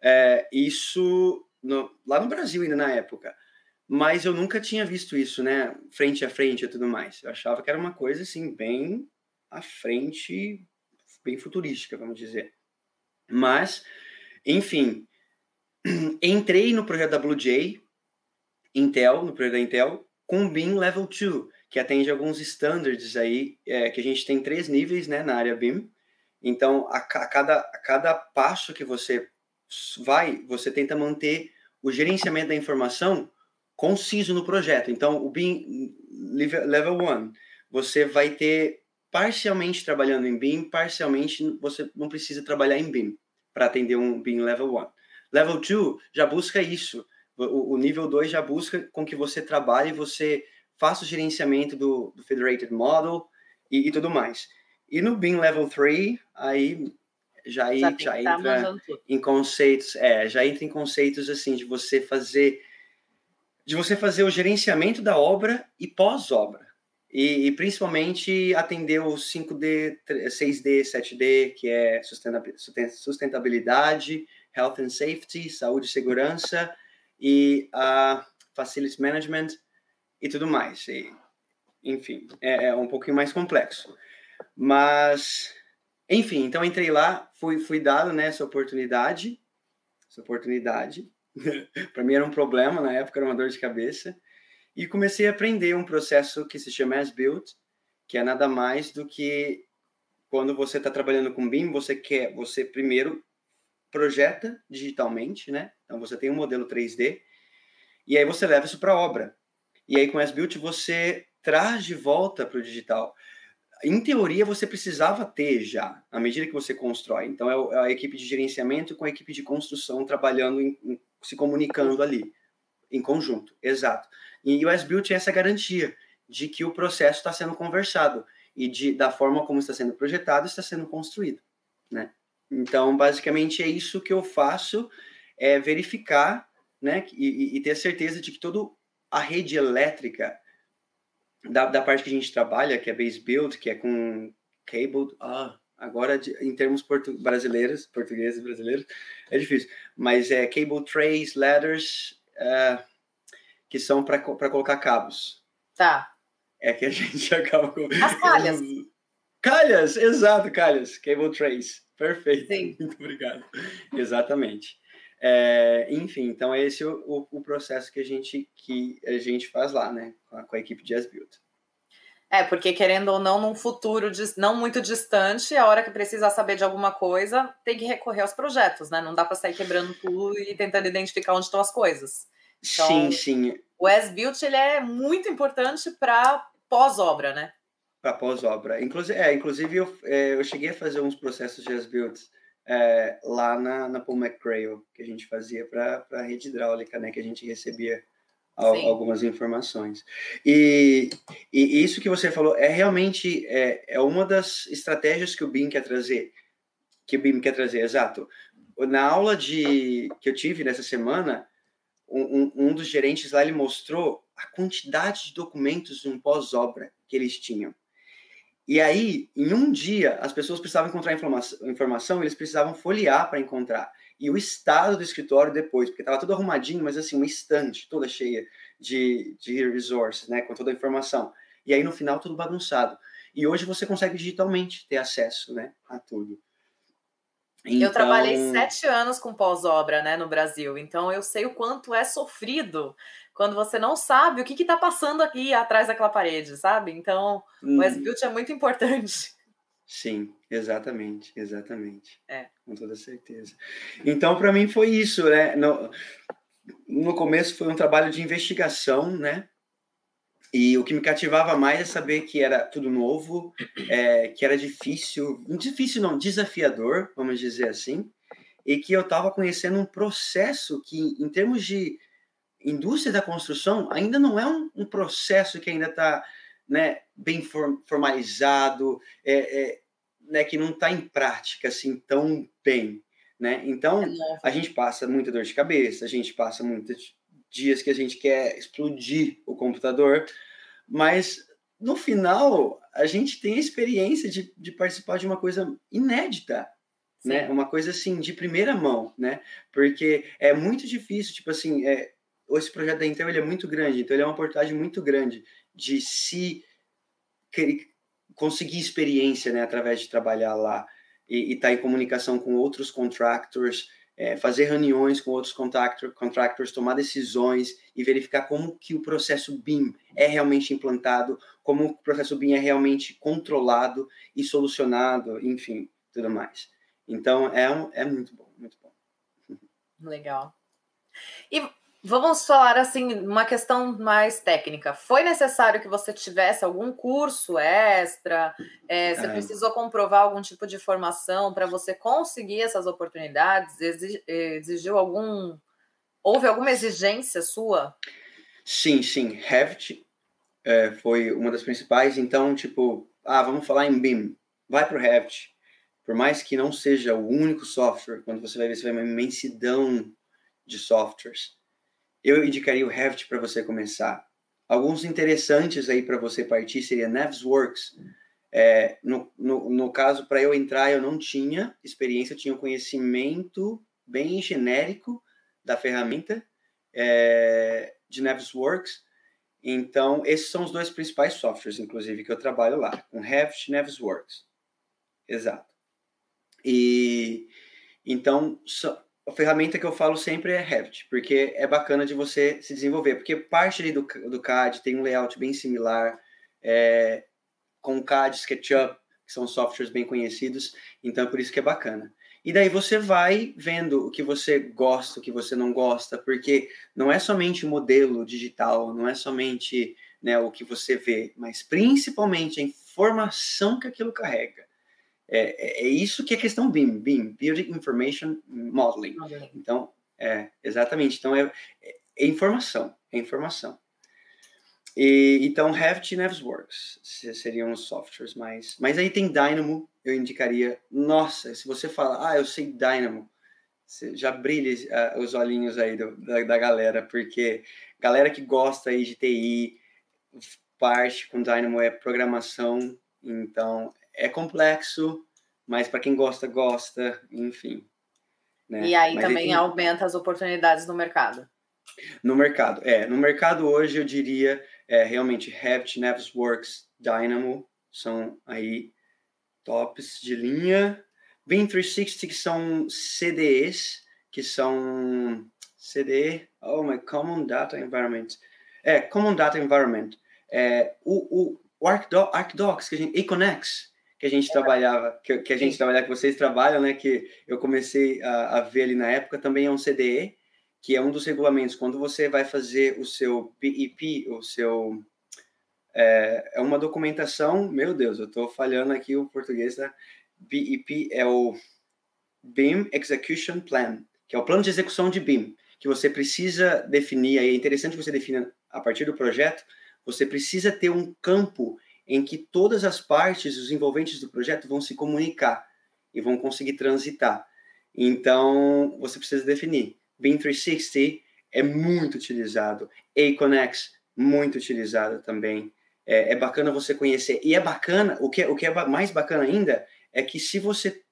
é, isso no, lá no Brasil ainda na época, mas eu nunca tinha visto isso, né, frente a frente e tudo mais. Eu achava que era uma coisa assim bem à frente, bem futurística, vamos dizer. Mas, enfim, entrei no projeto da Blue Jay, Intel, no projeto da Intel, com BIM Level 2, que atende alguns standards aí, é, que a gente tem três níveis né, na área BIM. Então, a, a, cada, a cada passo que você vai, você tenta manter o gerenciamento da informação conciso no projeto. Então, o BIM Level 1, você vai ter parcialmente trabalhando em BIM, parcialmente você não precisa trabalhar em BIM para atender um BIM Level 1. Level 2 já busca isso. O, o nível 2 já busca com que você trabalhe, você faça o gerenciamento do, do Federated Model e, e, tudo mais. E no BIM Level 3, aí já, já, já entra em conceitos, é, já entra em conceitos assim de você fazer de você fazer o gerenciamento da obra e pós-obra. E, e, principalmente atender o 5D, 6D, 7D, que é sustentabilidade, health and safety, saúde e segurança, e uh, facilities management e tudo mais. E, enfim, é, é, um pouquinho mais complexo. Mas, enfim, então entrei lá, fui, fui dado né, essa oportunidade, essa oportunidade. Para mim era um problema, na época era uma dor de cabeça. E comecei a aprender um processo que se chama As-Built, que é nada mais do que quando você está trabalhando com BIM, você quer, você primeiro projeta digitalmente, né? Então você tem um modelo 3D e aí você leva isso para obra. E aí com As-Built você traz de volta para o digital. Em teoria você precisava ter já, à medida que você constrói. Então é, é a equipe de gerenciamento com a equipe de construção trabalhando, em, em, se comunicando ali, em conjunto. Exato. E o As-Built é essa garantia de que o processo está sendo conversado e de, da forma como está sendo projetado está sendo construído, né? Então, basicamente, é isso que eu faço, é verificar né, e, e ter certeza de que toda a rede elétrica da, da parte que a gente trabalha, que é base build, que é com cable, ah, agora em termos portu brasileiros, portugueses brasileiros, é difícil, mas é cable trays, ladders, uh, que são para colocar cabos. Tá. É que a gente acaba com... As calhas. Calhas, exato, calhas, cable trays. Perfeito. Sim. Muito obrigado. Exatamente. É, enfim, então é esse o, o, o, processo que a gente que a gente faz lá, né, com a, com a equipe de As-Build. É, porque querendo ou não, num futuro não muito distante, a hora que precisar saber de alguma coisa, tem que recorrer aos projetos, né? Não dá para sair quebrando tudo e tentando identificar onde estão as coisas. Então, sim, sim. O As-Built, ele é muito importante para pós-obra, né? para pós-obra. Inclusive, é, inclusive eu, é, eu cheguei a fazer uns processos de as-built é, lá na, na Paul McCrail, que a gente fazia para a rede hidráulica, né, que a gente recebia al, algumas informações. E, e isso que você falou é realmente é, é uma das estratégias que o BIM quer trazer, que o BIM quer trazer, exato. Na aula de que eu tive nessa semana, um, um dos gerentes lá ele mostrou a quantidade de documentos de um pós-obra que eles tinham. E aí, em um dia, as pessoas precisavam encontrar informação, informação eles precisavam folhear para encontrar. E o estado do escritório depois, porque estava tudo arrumadinho, mas assim, uma estante toda cheia de, de resources, né, com toda a informação. E aí, no final, tudo bagunçado. E hoje você consegue digitalmente ter acesso né, a tudo. Então... Eu trabalhei sete anos com pós-obra né, no Brasil, então eu sei o quanto é sofrido quando você não sabe o que está passando aqui atrás daquela parede, sabe? Então, hum. o S-Built é muito importante. Sim, exatamente, exatamente. É. Com toda certeza. Então, para mim foi isso, né? No, no começo foi um trabalho de investigação, né? E o que me cativava mais é saber que era tudo novo, é, que era difícil, difícil não, desafiador, vamos dizer assim, e que eu estava conhecendo um processo que, em termos de indústria da construção ainda não é um, um processo que ainda está né, bem formalizado, é, é, né, que não está em prática assim tão bem. Né? Então, é a gente passa muita dor de cabeça, a gente passa muitos dias que a gente quer explodir o computador, mas no final, a gente tem a experiência de, de participar de uma coisa inédita, Sim. né? Uma coisa assim de primeira mão, né? Porque é muito difícil, tipo assim, é, esse projeto da Intel ele é muito grande, então ele é uma oportunidade muito grande de se conseguir experiência, né, através de trabalhar lá e estar tá em comunicação com outros contractors, é, fazer reuniões com outros contractor, contractors, tomar decisões e verificar como que o processo BIM é realmente implantado, como o processo BIM é realmente controlado e solucionado, enfim, tudo mais. Então, é, é muito bom, muito bom. Legal. E Vamos falar assim, uma questão mais técnica. Foi necessário que você tivesse algum curso extra? É, você é. precisou comprovar algum tipo de formação para você conseguir essas oportunidades? Exigiu algum. Houve alguma exigência sua? Sim, sim. Revit é, foi uma das principais. Então, tipo, ah, vamos falar em BIM. Vai para o Revit. Por mais que não seja o único software, quando você vai ver, você vai uma imensidão de softwares eu indicaria o Revit para você começar. Alguns interessantes aí para você partir seria Navisworks. É, no, no, no caso, para eu entrar, eu não tinha experiência, eu tinha um conhecimento bem genérico da ferramenta é, de Navisworks. Então, esses são os dois principais softwares, inclusive, que eu trabalho lá, com Revit e Navisworks. Exato. E então, so, a ferramenta que eu falo sempre é Revit, porque é bacana de você se desenvolver, porque parte do, do CAD tem um layout bem similar, é, com CAD, SketchUp, que são softwares bem conhecidos, então é por isso que é bacana. E daí você vai vendo o que você gosta, o que você não gosta, porque não é somente o modelo digital, não é somente né, o que você vê, mas principalmente a informação que aquilo carrega. É, é, é, isso que é questão BIM, BIM, Building Information Modeling. Então, é, exatamente. Então, é, é informação, é informação. E, então, Revit e Navisworks seriam os softwares mais... Mas aí tem Dynamo, eu indicaria... Nossa, se você fala, ah, eu sei Dynamo, você já brilha uh, os olhinhos aí do, da, da galera, porque galera que gosta aí de TI, parte com Dynamo é programação, então é complexo, mas para quem gosta, gosta, enfim. Né? E aí mas também aumenta as oportunidades no mercado. No mercado, é. No mercado hoje eu diria é, realmente Revit, Navisworks, Dynamo são aí tops de linha. BIM 360 que são CDEs, que são CDE, oh my Common Data Environment. É, Common Data Environment. É, o, o, o ArcDocs, que a gente, Econex, que a gente trabalhava, que, que a gente trabalhava, que vocês trabalham, né? Que eu comecei a, a, ver ali na época, também é um CDE, que é um dos regulamentos. Quando você vai fazer o seu BEP, o seu é, é uma documentação, meu Deus, eu estou falhando aqui o português, tá? BEP é o BIM Execution Plan, que é o plano de execução de BIM, que você precisa definir, aí é interessante que você defina a partir do projeto, você precisa ter um campo em que todas as partes, os envolventes do projeto vão se comunicar e vão conseguir transitar. Então, você precisa definir. BIM 360 é muito utilizado, Aconex muito utilizado também. É, é, bacana você conhecer. E é bacana, o que, é, o que é mais bacana ainda é que se você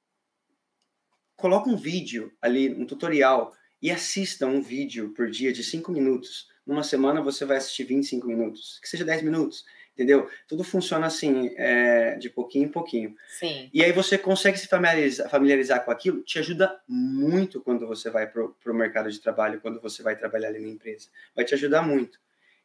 coloca um vídeo ali, um tutorial, e assista um vídeo por dia de 5 minutos, numa semana você vai assistir 25 minutos, que seja 10 minutos entendeu? Tudo funciona assim, é, de pouquinho em pouquinho. Sim. E aí você consegue se familiarizar, familiarizar com aquilo, te ajuda muito quando você vai para o mercado de trabalho, quando você vai trabalhar ali na empresa. Vai te ajudar muito.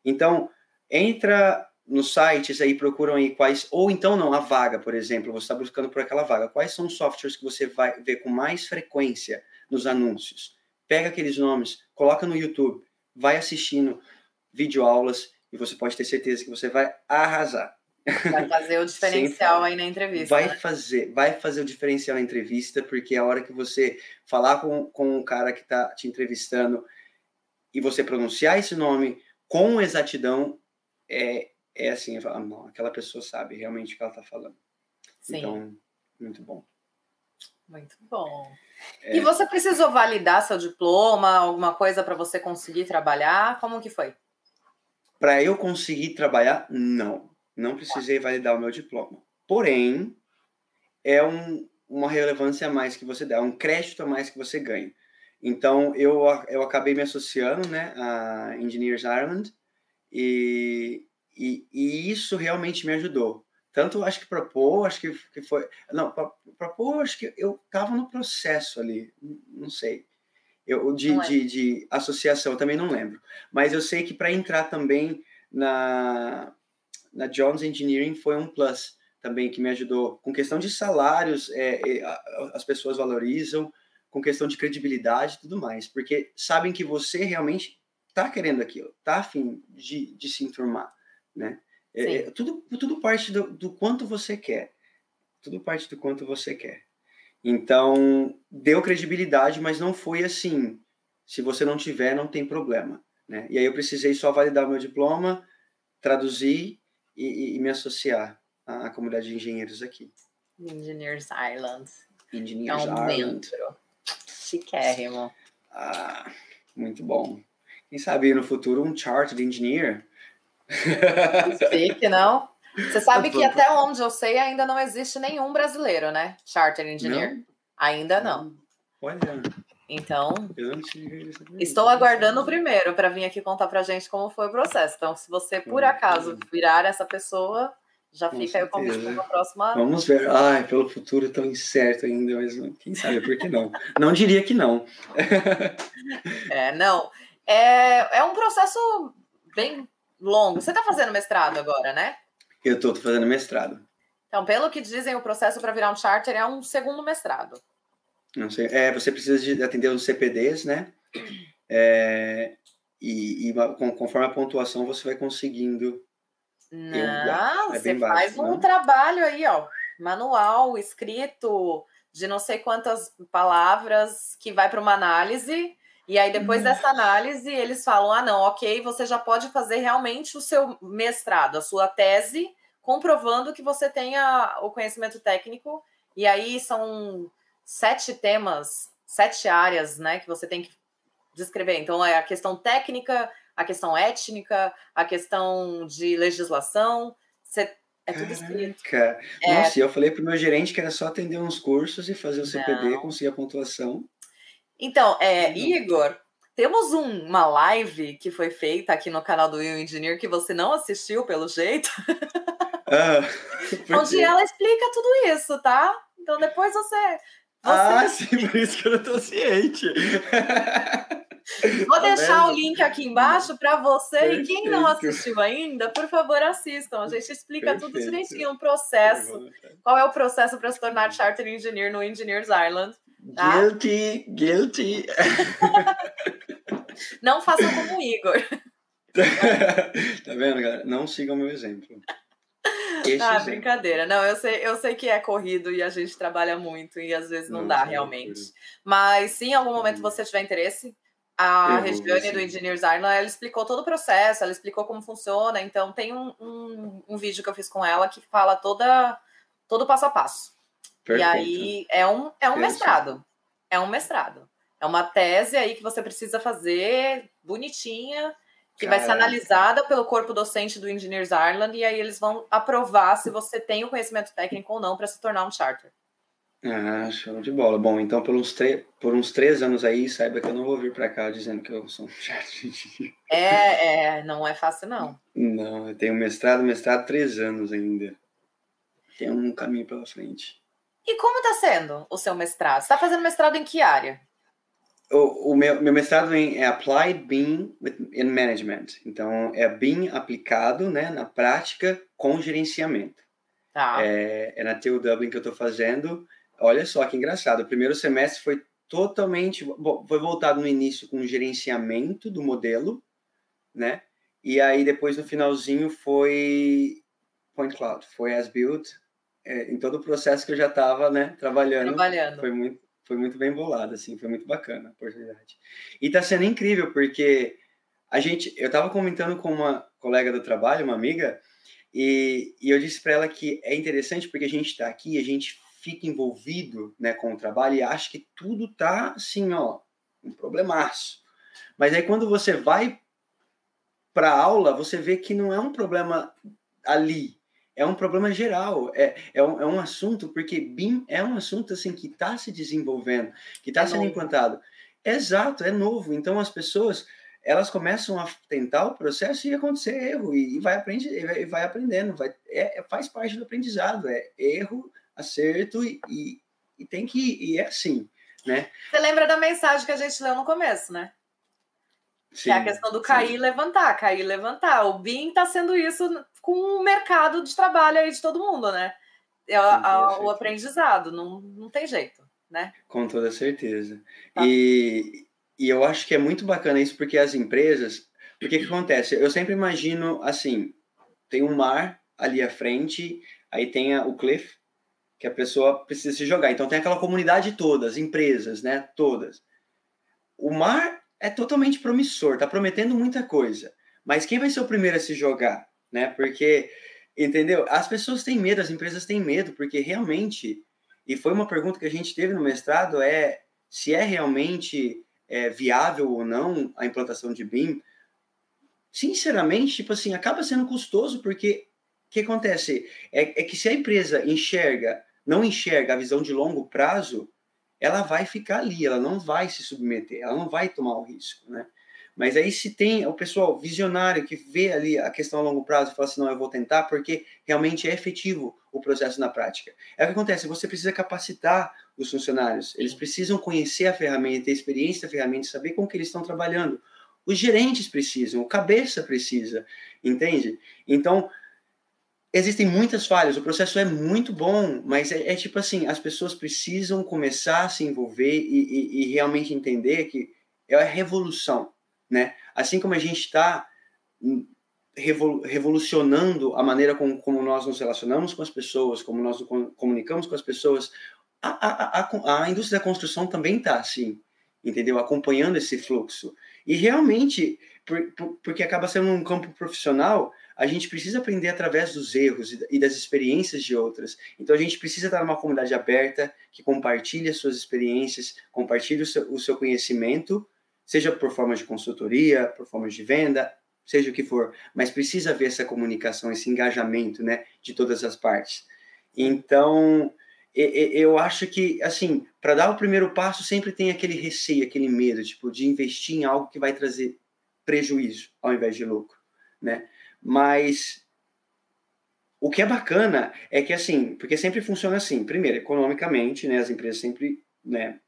Então, entra nos sites aí, procuram aí quais, ou então não, a vaga, por exemplo, você está buscando por aquela vaga. Quais são os softwares que você vai ver com mais frequência nos anúncios? Pega aqueles nomes, coloca no YouTube, vai assistindo videoaulas e você pode ter certeza que você vai arrasar. Vai fazer o diferencial aí na entrevista. Vai né? fazer, vai fazer o diferencial na entrevista, porque a hora que você falar com, com o cara que está te entrevistando e você pronunciar esse nome com exatidão, é, é assim, falo, não, aquela pessoa sabe realmente o que ela está falando. Sim. Então, muito bom. Muito bom. É... E você precisou validar seu diploma, alguma coisa para você conseguir trabalhar? Como que foi? Para eu conseguir trabalhar, não. Não precisei validar o meu diploma. Porém, é um, uma relevância a mais que você dá, um crédito a mais que você ganha. Então, eu, eu acabei me associando né, a Engineers Ireland e, e, e isso realmente me ajudou. Tanto acho que para pôr, acho que, que foi. Não, para pôr, acho que eu estava no processo ali, não sei. Eu, de, é. de, de associação, eu também não lembro. Mas eu sei que para entrar também na, na Jones Engineering foi um plus também que me ajudou. Com questão de salários, é, é, as pessoas valorizam, com questão de credibilidade e tudo mais, porque sabem que você realmente está querendo aquilo, está afim de, de se enturmar, né? É, é, tudo, tudo parte do, do quanto você quer. Tudo parte do quanto você quer. Então, deu credibilidade, mas não foi assim. Se você não tiver, não tem problema. Né? E aí eu precisei só validar meu diploma, traduzir e, e me associar à, à, comunidade de engenheiros aqui. Engineers Ireland. Engineers é um Ireland. Membro. Chiquérrimo. Ah, muito bom. Quem sabe no futuro um Chartered Engineer Fique, não? Você sabe que até onde eu sei ainda não existe nenhum brasileiro, né? Charter Engineer. Não? Ainda não. Olha. Então, estou aguardando o primeiro para vir aqui contar para gente como foi o processo. Então, se você por acaso virar essa pessoa, já Com fica aí o convite para uma próxima. Vamos ver. Ai, pelo futuro tão incerto ainda, mas quem sabe por que não? não diria que não. é, não. É, é um processo bem longo. Você está fazendo mestrado agora, né? Eu estou fazendo mestrado. Então, pelo que dizem, o processo para virar um charter é um segundo mestrado. Não sei. É, você precisa de atender os CPDs, né? É, e, e, conforme a pontuação você vai conseguindo. Não, é você faz um não? trabalho aí, ó, manual, escrito, de não sei quantas palavras, que vai para uma análise e aí, depois hum. dessa análise, eles falam: ah, não, ok, você já pode fazer realmente o seu mestrado, a sua tese, comprovando que você tenha o conhecimento técnico. E aí são sete temas, sete áreas, né, que você tem que descrever. Então, é a questão técnica, a questão étnica, a questão de legislação. Você é tudo escrito. Caraca. É... Nossa, eu falei pro meu gerente que era só atender uns cursos e fazer o CPD, não. conseguir a pontuação. Então, é. Igor, temos um, uma live que foi feita aqui no canal do Will Engineer que você não assistiu, pelo jeito. Ah, onde ela explica tudo isso, tá? Então depois você. você... Ah, sim, por isso que eu não tô ciente. Vou tá deixar o link aqui embaixo para você Perfeito. e quem não assistiu ainda, por favor, assistam. A gente explica Perfeito. tudo direitinho, o processo. Qual é o processo para se tornar Charter Engineer no Engineers Ireland. Tá? Guilty, guilty. Não façam como o Igor. tá vendo, galera? Não sigam meu exemplo. Este ah, exemplo. brincadeira. Não, eu sei, eu sei que é corrido e a gente trabalha muito e às vezes não, não dá realmente. Mas se em algum momento você tiver interesse, a Regiane do Engineers Ireland, ela explicou todo o processo, ela explicou como funciona. Então tem um, um, um vídeo que eu fiz com ela que fala toda, todo o passo a passo. Perfeito. E aí é um, é um mestrado. É um mestrado. É uma tese aí que você precisa fazer bonitinha, que Caramba. vai ser analisada pelo corpo docente do Engineers Ireland, e aí eles vão aprovar se você tem o conhecimento técnico ou não para se tornar um charter. Ah, show de bola. Bom, então por uns, por uns três anos aí, saiba que eu não vou vir para cá dizendo que eu sou um charter. É, é, não é fácil não. Não, eu tenho mestrado, mestrado três anos ainda. Tem um caminho pela frente. E como está sendo o seu mestrado? Você está fazendo mestrado em que área? O, o meu, meu, mestrado em, é Applied BIM in Management. Então, é BIM aplicado né, na prática com gerenciamento. Tá. É, é na TU Dublin que eu estou fazendo. Olha só que engraçado. O primeiro semestre foi totalmente... Bom, foi voltado no início com gerenciamento do modelo, né? E aí, depois, no finalzinho, foi Point Cloud. Foi as built é, em todo o processo que eu já estava né, trabalhando, trabalhando. Foi, muito, foi muito bem bolado, assim, foi muito bacana a oportunidade. E está sendo incrível, porque a gente, eu estava comentando com uma colega do trabalho, uma amiga, e, e eu disse para ela que é interessante porque a gente está aqui, a gente fica envolvido né, com o trabalho e acha que tudo tá assim, ó, um problemaço. Mas aí quando você vai para aula, você vê que não é um problema ali, é um problema geral, é, é, um, é um assunto, porque BIM é um assunto assim que está se desenvolvendo, que está é sendo novo. implantado. Exato, é novo. Então as pessoas elas começam a tentar o processo e acontecer erro e, vai, aprender, e vai aprendendo, vai, é, é, faz parte do aprendizado, é erro, acerto e, e, e tem que e é assim, né? Você lembra da mensagem que a gente leu no começo, né? Sim, que é a questão do cair sim. e levantar, cair e levantar. O BIM está sendo isso com o mercado de trabalho aí de todo mundo, né? É o aprendizado, não, não tem jeito, né? Com toda certeza. Tá. E, e eu acho que é muito bacana isso, porque as empresas. Porque que acontece? Eu sempre imagino assim: tem um mar ali à frente, aí tem a, o cliff, que a pessoa precisa se jogar. Então tem aquela comunidade toda, as empresas, né? Todas. O mar é totalmente promissor, está prometendo muita coisa. Mas quem vai ser o primeiro a se jogar, né? Porque, entendeu? As pessoas têm medo, as empresas têm medo, porque realmente, e foi uma pergunta que a gente teve no mestrado, é se é realmente é, viável ou não a implantação de BIM. Sinceramente, tipo assim, acaba sendo custoso, porque o que acontece? É, é que se a empresa enxerga, não enxerga a visão de longo prazo, ela vai ficar ali, ela não vai se submeter, ela não vai tomar o risco, né? Mas aí se tem o pessoal visionário que vê ali a questão a longo prazo e fala assim, não, eu vou tentar porque realmente é efetivo o processo na prática. É o que acontece, você precisa capacitar os funcionários, eles precisam conhecer a ferramenta, ter experiência da ferramenta, saber com que eles estão trabalhando. Os gerentes precisam, o cabeça precisa, entende? Então, existem muitas falhas, o processo é muito bom, mas é, é tipo assim, as pessoas precisam começar a se envolver e, e, e realmente entender que é a revolução, né? Assim como a gente está revolucionando a maneira como, como, nós nos relacionamos com as pessoas, como nós nos comunicamos com as pessoas, a, a, a, a indústria da construção também está assim, entendeu? Acompanhando esse fluxo. E realmente, por, por, porque acaba sendo um campo profissional, a gente precisa aprender através dos erros e das experiências de outras. Então a gente precisa estar numa comunidade aberta que compartilhe as suas experiências, compartilhe o seu, o seu conhecimento, seja por forma de consultoria, por forma de venda, seja o que for, mas precisa haver essa comunicação, esse engajamento, né, de todas as partes. Então, eu acho que, assim, para dar o primeiro passo, sempre tem aquele receio, aquele medo, tipo, de investir em algo que vai trazer prejuízo ao invés de lucro, né? Mas o que é bacana é que, assim, porque sempre funciona assim, primeiro, economicamente, né, as empresas sempre, né,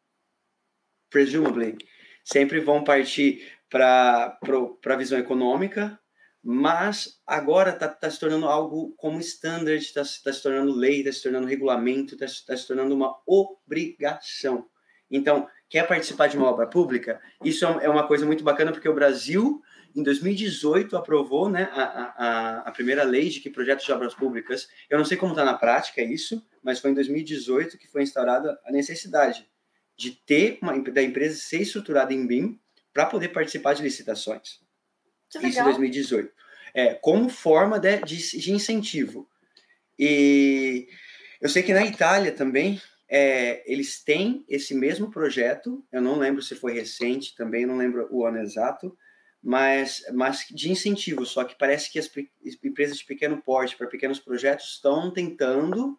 presumably, sempre vão partir para a visão econômica, mas agora está tá se tornando algo como standard, está tá se tornando lei, está se tornando regulamento, está tá se tornando uma obrigação. Então, quer participar de uma obra pública? Isso é, é uma coisa muito bacana, porque o Brasil, em 2018, aprovou né, a, a, a primeira lei de que projetos de obras públicas, eu não sei como está na prática isso, mas foi em 2018 que foi instaurada a necessidade de ter uma da empresa ser estruturada em BIM para poder participar de licitações. Que Isso em 2018. É, como forma de, de, de, incentivo. E eu sei que na Itália também é, eles têm esse mesmo projeto. Eu não lembro se foi recente também, não lembro o ano exato, mas, mas de incentivo. Só que parece que as empresas de pequeno porte para pequenos projetos estão tentando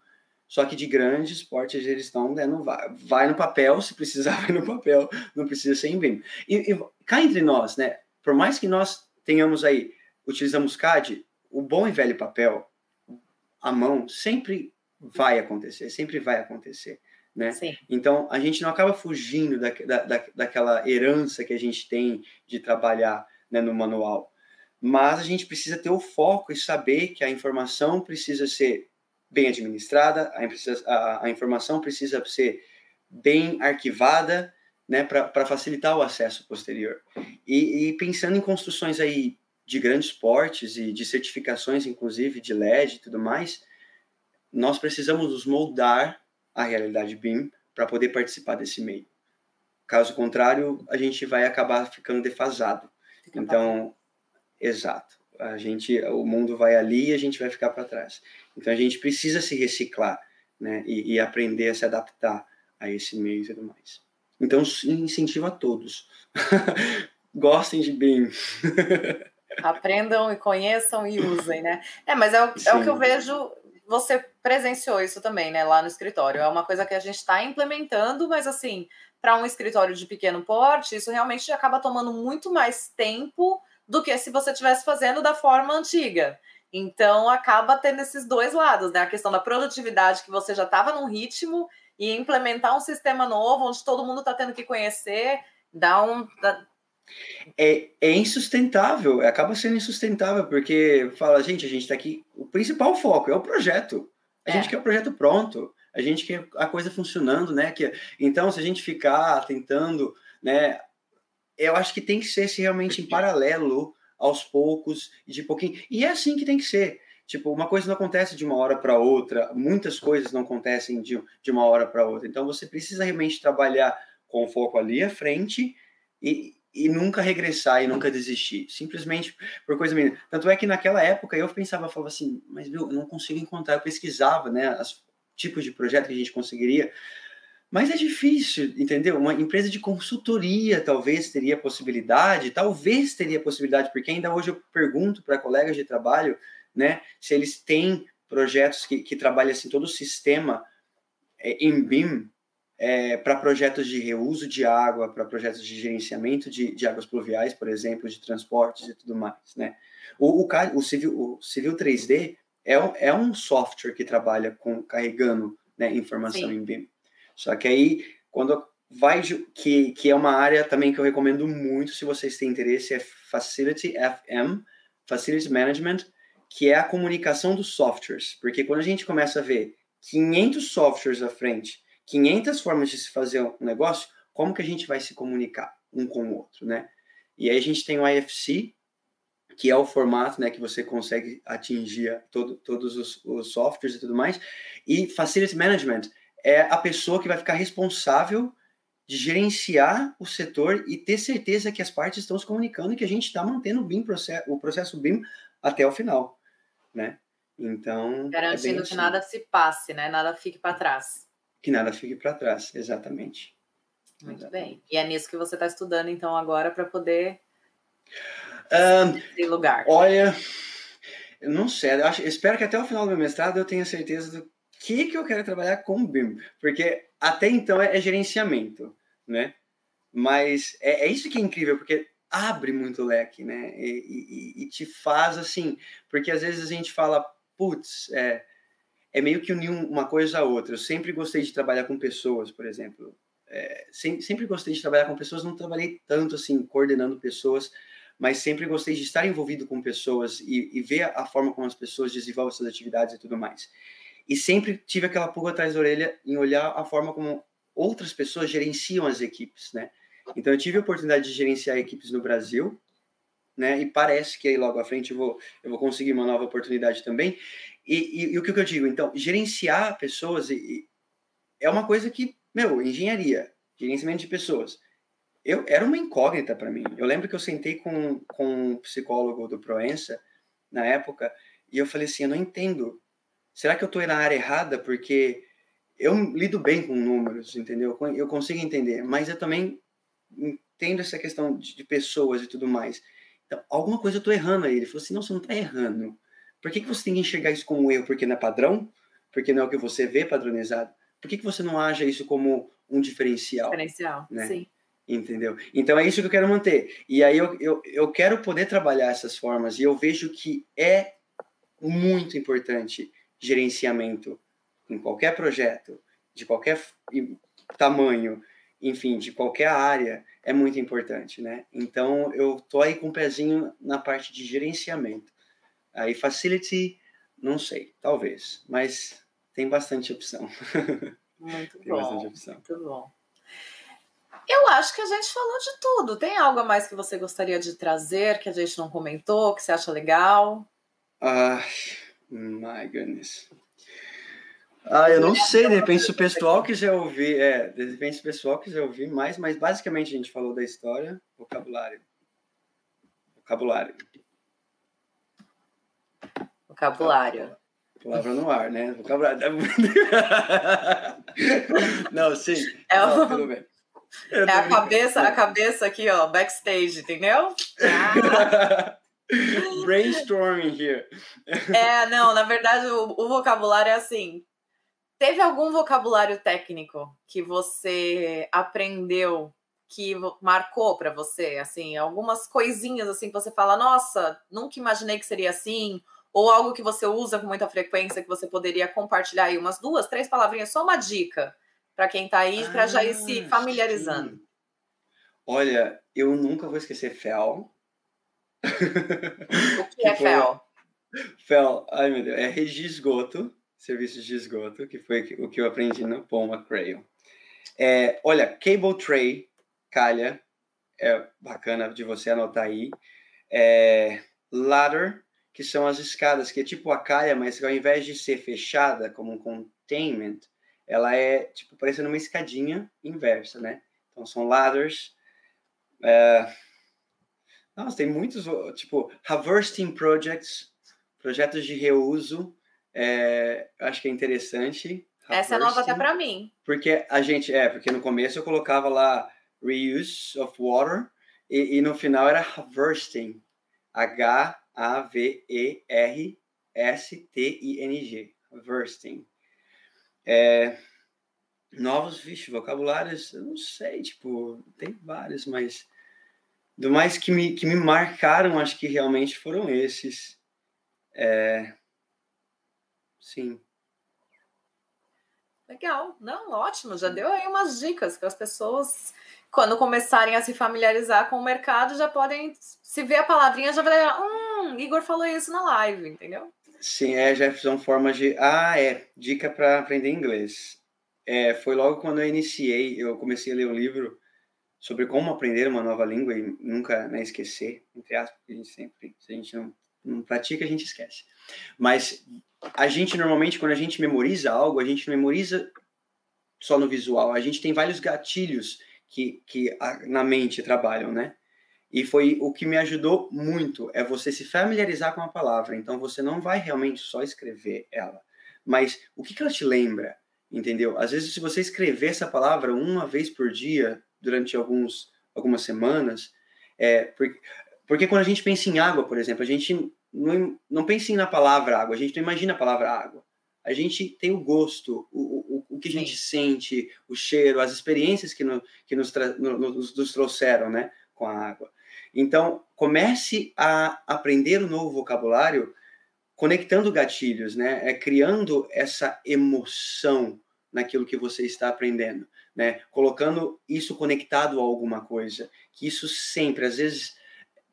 só que de grandes portes eles estão, né, não vai, vai no papel, se precisar vai no papel, não precisa ser em BIM. E, e cá entre nós, né, por mais que nós tenhamos aí, utilizamos CAD, o bom e velho papel, a mão, sempre vai acontecer, sempre vai acontecer. Né? Então, a gente não acaba fugindo da, da, daquela herança que a gente tem de trabalhar né, no manual. Mas a gente precisa ter o foco e saber que a informação precisa ser bem administrada, a, a, a informação precisa ser bem arquivada, né, para facilitar o acesso posterior. E, e, pensando em construções aí de grandes portes e de certificações, inclusive de LED e tudo mais, nós precisamos nos moldar à realidade BIM para poder participar desse meio. Caso contrário, a gente vai acabar ficando defasado. Fica então, exato a gente, o mundo vai ali e a gente vai ficar para trás. Então a gente precisa se reciclar, né, e, e, aprender a se adaptar a esse meio e tudo mais. Então incentivo a todos, gostem de bem. Aprendam e conheçam e usem, né? É, mas é o, é o que eu vejo você presenciou isso também, né, lá no escritório. É uma coisa que a gente está implementando, mas assim, para um escritório de pequeno porte, isso realmente acaba tomando muito mais tempo do que se você estivesse fazendo da forma antiga. Então acaba tendo esses dois lados, né? A questão da produtividade, que você já estava num ritmo, e implementar um sistema novo onde todo mundo está tendo que conhecer, dá um. Dá... É, é insustentável, acaba sendo insustentável, porque fala, gente, a gente está aqui. O principal foco é o projeto. A é. gente quer o projeto pronto, a gente quer a coisa funcionando, né? Que, então, se a gente ficar tentando, né? Eu acho que tem que ser realmente em paralelo aos poucos e de pouquinho. E é assim que tem que ser. Tipo, uma coisa não acontece de uma hora para outra, muitas coisas não acontecem de, de uma hora para outra. Então, você precisa realmente trabalhar com foco ali à frente e, e nunca regressar e nunca desistir. Simplesmente por coisa mínima. Tanto é que naquela época eu pensava, falava assim, mas meu, eu não consigo encontrar. Eu pesquisava, né, os tipos de projeto que a gente conseguiria. Mas é difícil, entendeu? Uma empresa de consultoria talvez teria possibilidade, talvez teria possibilidade, porque ainda hoje eu pergunto para colegas de trabalho, né, se eles têm projetos que, que trabalham assim todo o sistema é, em BIM é, para projetos de reuso de água, para projetos de gerenciamento de, de, águas pluviais, por exemplo, de transportes e tudo mais, né? O, o, o, Civil, o Civil 3D é um, é um software que trabalha com carregando né, informação Sim. em BIM. Só que aí, quando vai que, que é uma área também que eu recomendo muito se vocês têm interesse é Facility FM, Facility Management, que é a comunicação dos softwares, porque quando a gente começa a ver 500 softwares à frente, 500 formas de se fazer um negócio, como que a gente vai se comunicar um com o outro, né? E aí a gente tem o IFC, que é o formato né, que você consegue atingir todo, todos os, os softwares e tudo mais, e Facility Management, é a pessoa que vai ficar responsável de gerenciar o setor e ter certeza que as partes estão se comunicando e que a gente está mantendo o BIM processo, o processo BIM até o final, né? Então é garantindo é que assim. nada se passe, né? Nada fique para trás. Que nada fique para trás, exatamente. Muito exatamente. bem. E é nisso que você está estudando então agora para poder um, lugar. Olha, não sei. Eu acho, espero que até o final do meu mestrado eu tenha certeza do que, que eu quero trabalhar com BIM, porque até então é, é gerenciamento, né? Mas é, é, isso que é incrível, porque abre muito leque, né? E, e, e, te faz assim, porque às vezes a gente fala, putz, é, é meio que unir uma coisa a outra. Eu sempre gostei de trabalhar com pessoas, por exemplo. É, sempre, sempre gostei de trabalhar com pessoas, não trabalhei tanto assim, coordenando pessoas, mas sempre gostei de estar envolvido com pessoas e, e ver a forma como as pessoas desenvolvem suas atividades e tudo mais. E sempre tive aquela pulga atrás da orelha em olhar a forma como outras pessoas gerenciam as equipes, né? Então eu tive a oportunidade de gerenciar equipes no Brasil, né? E parece que aí logo à frente eu vou, eu vou conseguir uma nova oportunidade também. E, e, e o que, eu digo? Então, gerenciar pessoas e, é uma coisa que, meu, engenharia, gerenciamento de pessoas, eu era uma incógnita para mim. Eu lembro que eu sentei com, com um psicólogo do Proença na época e eu falei assim, eu não entendo será que eu estou na área errada? Porque eu lido bem com números, entendeu? Eu consigo entender, mas eu também entendo essa questão de, pessoas e tudo mais. Então, alguma coisa eu estou errando aí. Ele falou assim: não, você não está errando. Por que, que você tem que enxergar isso como um erro? Porque não é padrão? Porque não é o que você vê padronizado? Por que, que você não acha isso como um diferencial? Diferencial, né? sim. Entendeu? Então é isso que eu quero manter. E aí eu, eu, eu quero poder trabalhar essas formas e eu vejo que é muito importante gerenciamento em qualquer projeto, de qualquer tamanho, enfim, de qualquer área, é muito importante, né? Então, eu tô aí com o um pezinho na parte de gerenciamento. Aí, facility, não sei, talvez, mas tem bastante opção. Muito tem bom, bastante opção. muito bom. Eu acho que a gente falou de tudo. Tem algo a mais que você gostaria de trazer que a gente não comentou, que você acha legal? Ah, My goodness. Ah, eu não sei, de repente se o pessoal quiser ouvir, é, de repente se o pessoal quiser ouvir mais, mas basicamente a gente falou da história, vocabulário. Vocabulário. Vocabulário. Palavra no ar, né? Vocabulário. não, sim. É, não, tudo bem. é a cabeça, a cabeça aqui, ó, backstage, entendeu? Ah. Brainstorming here. É, não, na verdade o, o vocabulário é assim. Teve algum vocabulário técnico que você aprendeu que marcou para você, assim, algumas coisinhas assim que você fala, nossa, nunca imaginei que seria assim, ou algo que você usa com muita frequência que você poderia compartilhar aí umas duas, três palavrinhas, só uma dica para quem está aí, para já ir se ah, familiarizando. Sim. Olha, eu nunca vou esquecer fel. O que, é fel? Fel, ai meu Deus, é regi esgoto, serviço de esgoto, que foi o que eu aprendi no Paul McCrae. É, olha, cable tray, calha, é bacana de você anotar aí. É, ladder, que são as escadas, que é tipo a calha, mas ao invés de ser fechada como um containment, ela é tipo parecendo uma escadinha inversa, né? Então são ladders. É... Nossa, tem muitos, tipo, harvesting projects, projetos de reuso. É... Acho que é interessante. Essa é nova até para mim. Porque a gente, é, porque no começo eu colocava lá reuse of water e, e no final era harvesting. H-A-V-E-R-S-T-I-N-G. Harvesting. É, novos, vixe, vocabulários, eu não sei, tipo, tem vários, mas do mais que me, que me marcaram, acho que realmente foram esses. É, sim. Legal, não, ótimo, já deu aí umas dicas para as pessoas, quando começarem a se familiarizar com o mercado, já podem, se ver a palavrinha, já vai hum, Igor falou isso na live, entendeu? Sim, é, são formas de. Ah, é. Dica para aprender inglês. É, foi logo quando eu iniciei, eu comecei a ler um livro sobre como aprender uma nova língua e nunca né, esquecer, entre aspas, porque a gente sempre, se a gente não, não pratica, a gente esquece. Mas a gente, normalmente, quando a gente memoriza algo, a gente memoriza só no visual, a gente tem vários gatilhos que, que na mente trabalham, né? E foi o que me ajudou muito, é você se familiarizar com a palavra. Então você não vai realmente só escrever ela, mas o que, que ela te lembra, entendeu? Às vezes se você escrever essa palavra uma vez por dia durante alguns algumas semanas, é porque, porque quando a gente pensa em água, por exemplo, a gente não, não pensa na palavra água, a gente não imagina a palavra água. A gente tem o gosto, o, o, o que a gente sente, o cheiro, as experiências que, no, que nos, no, nos, nos trouxeram né, com a água. Então, comece a aprender um novo vocabulário conectando gatilhos, né? É criando essa emoção naquilo que você está aprendendo, né? Colocando isso conectado a alguma coisa. Que isso sempre, às vezes,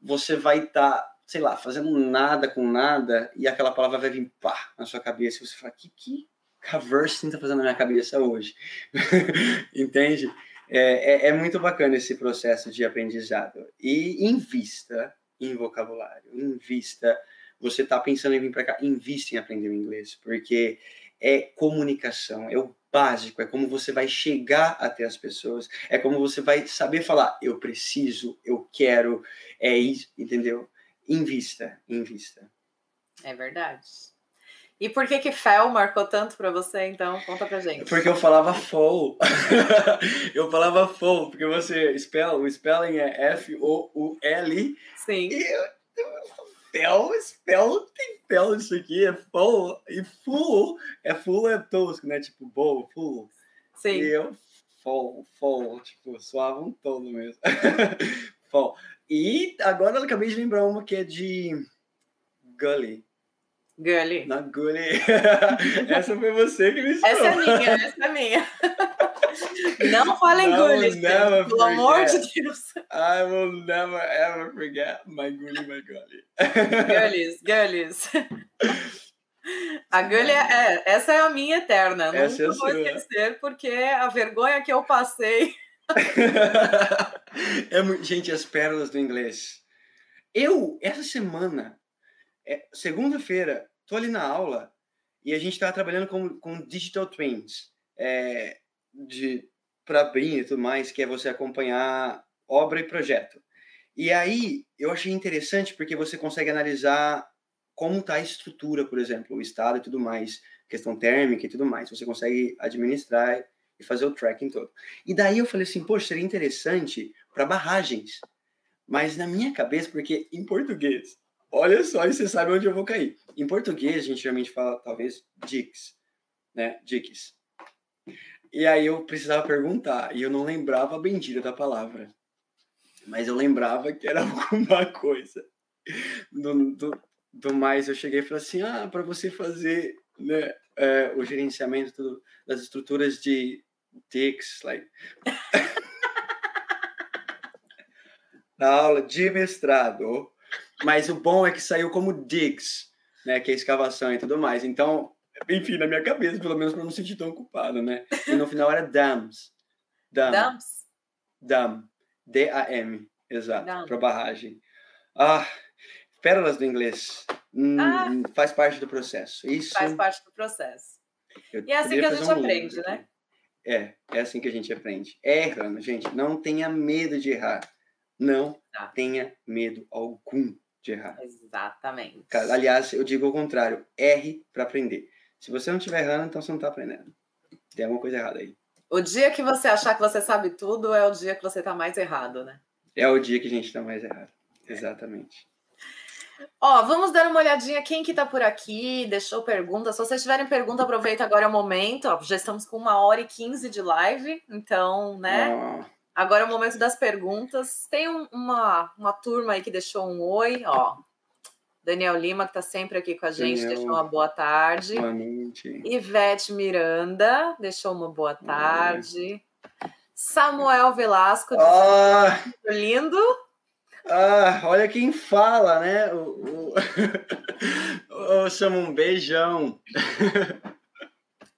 você vai estar, tá, sei lá, fazendo nada com nada e aquela palavra vai vir pá na sua cabeça e você fala, que que Caverse está fazendo na minha cabeça hoje? Entende? É, é, é, muito bacana esse processo de aprendizado. E invista em vocabulário, invista. Você está pensando em vir para cá, invista em aprender o inglês, porque é comunicação, é o básico, é como você vai chegar até as pessoas, é como você vai saber falar, eu preciso, eu quero, é isso, entendeu? Invista, invista. É verdade. E por que que Fel marcou tanto para você, então? Conta pra gente. Porque eu falava Fol. eu falava Fol, porque você, spell, o spelling é F-O-U-L. Sim. E eu, Fel, spell, tem Fel isso aqui, é Fol. E Full, é Full é tosco, né? Tipo, bowl, Full. Sim. E eu, Fol, Fol, tipo, soava um todo mesmo. Fol. E agora eu acabei de lembrar uma que é de Gully. Gully. Na Gully. essa foi você que me ensinou. Essa é minha, essa é minha. Não falem Gully, pelo amor de Deus. I will never ever forget my Gully, my Gully. Gullies, Gullies. A Gully, é, essa é a minha eterna. Essa Nunca é vou sua. esquecer, porque a vergonha que eu passei. é, gente, as pérolas do inglês. Eu, essa semana, é, segunda-feira, tô ali na aula e a gente estava trabalhando com, com digital twins é, de para BIM e tudo mais, que é você acompanhar obra e projeto. E aí eu achei interessante porque você consegue analisar como está a estrutura, por exemplo, o estado e tudo mais, questão térmica e tudo mais. Você consegue administrar e fazer o tracking todo. E daí eu falei assim, poxa, seria interessante para barragens. Mas na minha cabeça, porque em português olha só, e você sabe onde eu vou cair. Em português, a gente geralmente fala, talvez, dicks, né? Dicks. E aí eu precisava perguntar, e eu não lembrava a bendita da palavra. Mas eu lembrava que era alguma coisa. Do, do, do mais, eu cheguei e falei assim, ah, para você fazer né, é, o gerenciamento tudo, das estruturas de dicks, like... na aula de mestrado. Mas o bom é que saiu como digs, né, que é escavação e tudo mais. Então, enfim, na minha cabeça, pelo menos para não sentir tão culpado, né? E no final era dams. Dam. Dams? Dam. D-A-M. Exato. Para barragem. Ah, pérolas do inglês. Hum, ah, faz parte do processo. Isso. Faz parte do processo. E é assim que a gente um aprende, livro. né? É, é assim que a gente aprende. Errando, gente. Não tenha medo de errar. Não tá. tenha medo algum de errar. Exatamente. Aliás, eu digo o contrário. Erre para aprender. Se você não estiver errando, então você não está aprendendo. Tem alguma coisa errada aí. O dia que você achar que você sabe tudo é o dia que você está mais errado, né? É o dia que a gente está mais errado. Exatamente. Ó, vamos dar uma olhadinha quem que tá por aqui, deixou pergunta. Se vocês tiverem pergunta, aproveita agora é o momento. Ó, já estamos com uma hora e quinze de live, então, né? Agora é o momento das perguntas. Tem um, uma, uma turma aí que deixou um oi, ó. Daniel Lima, que está sempre aqui com a gente, Daniel, deixou uma boa tarde. Boa noite. Ivete Miranda, deixou uma boa tarde. Samuel Velasco, ah, lindo. Ah, olha quem fala, né? O, o... Um beijão.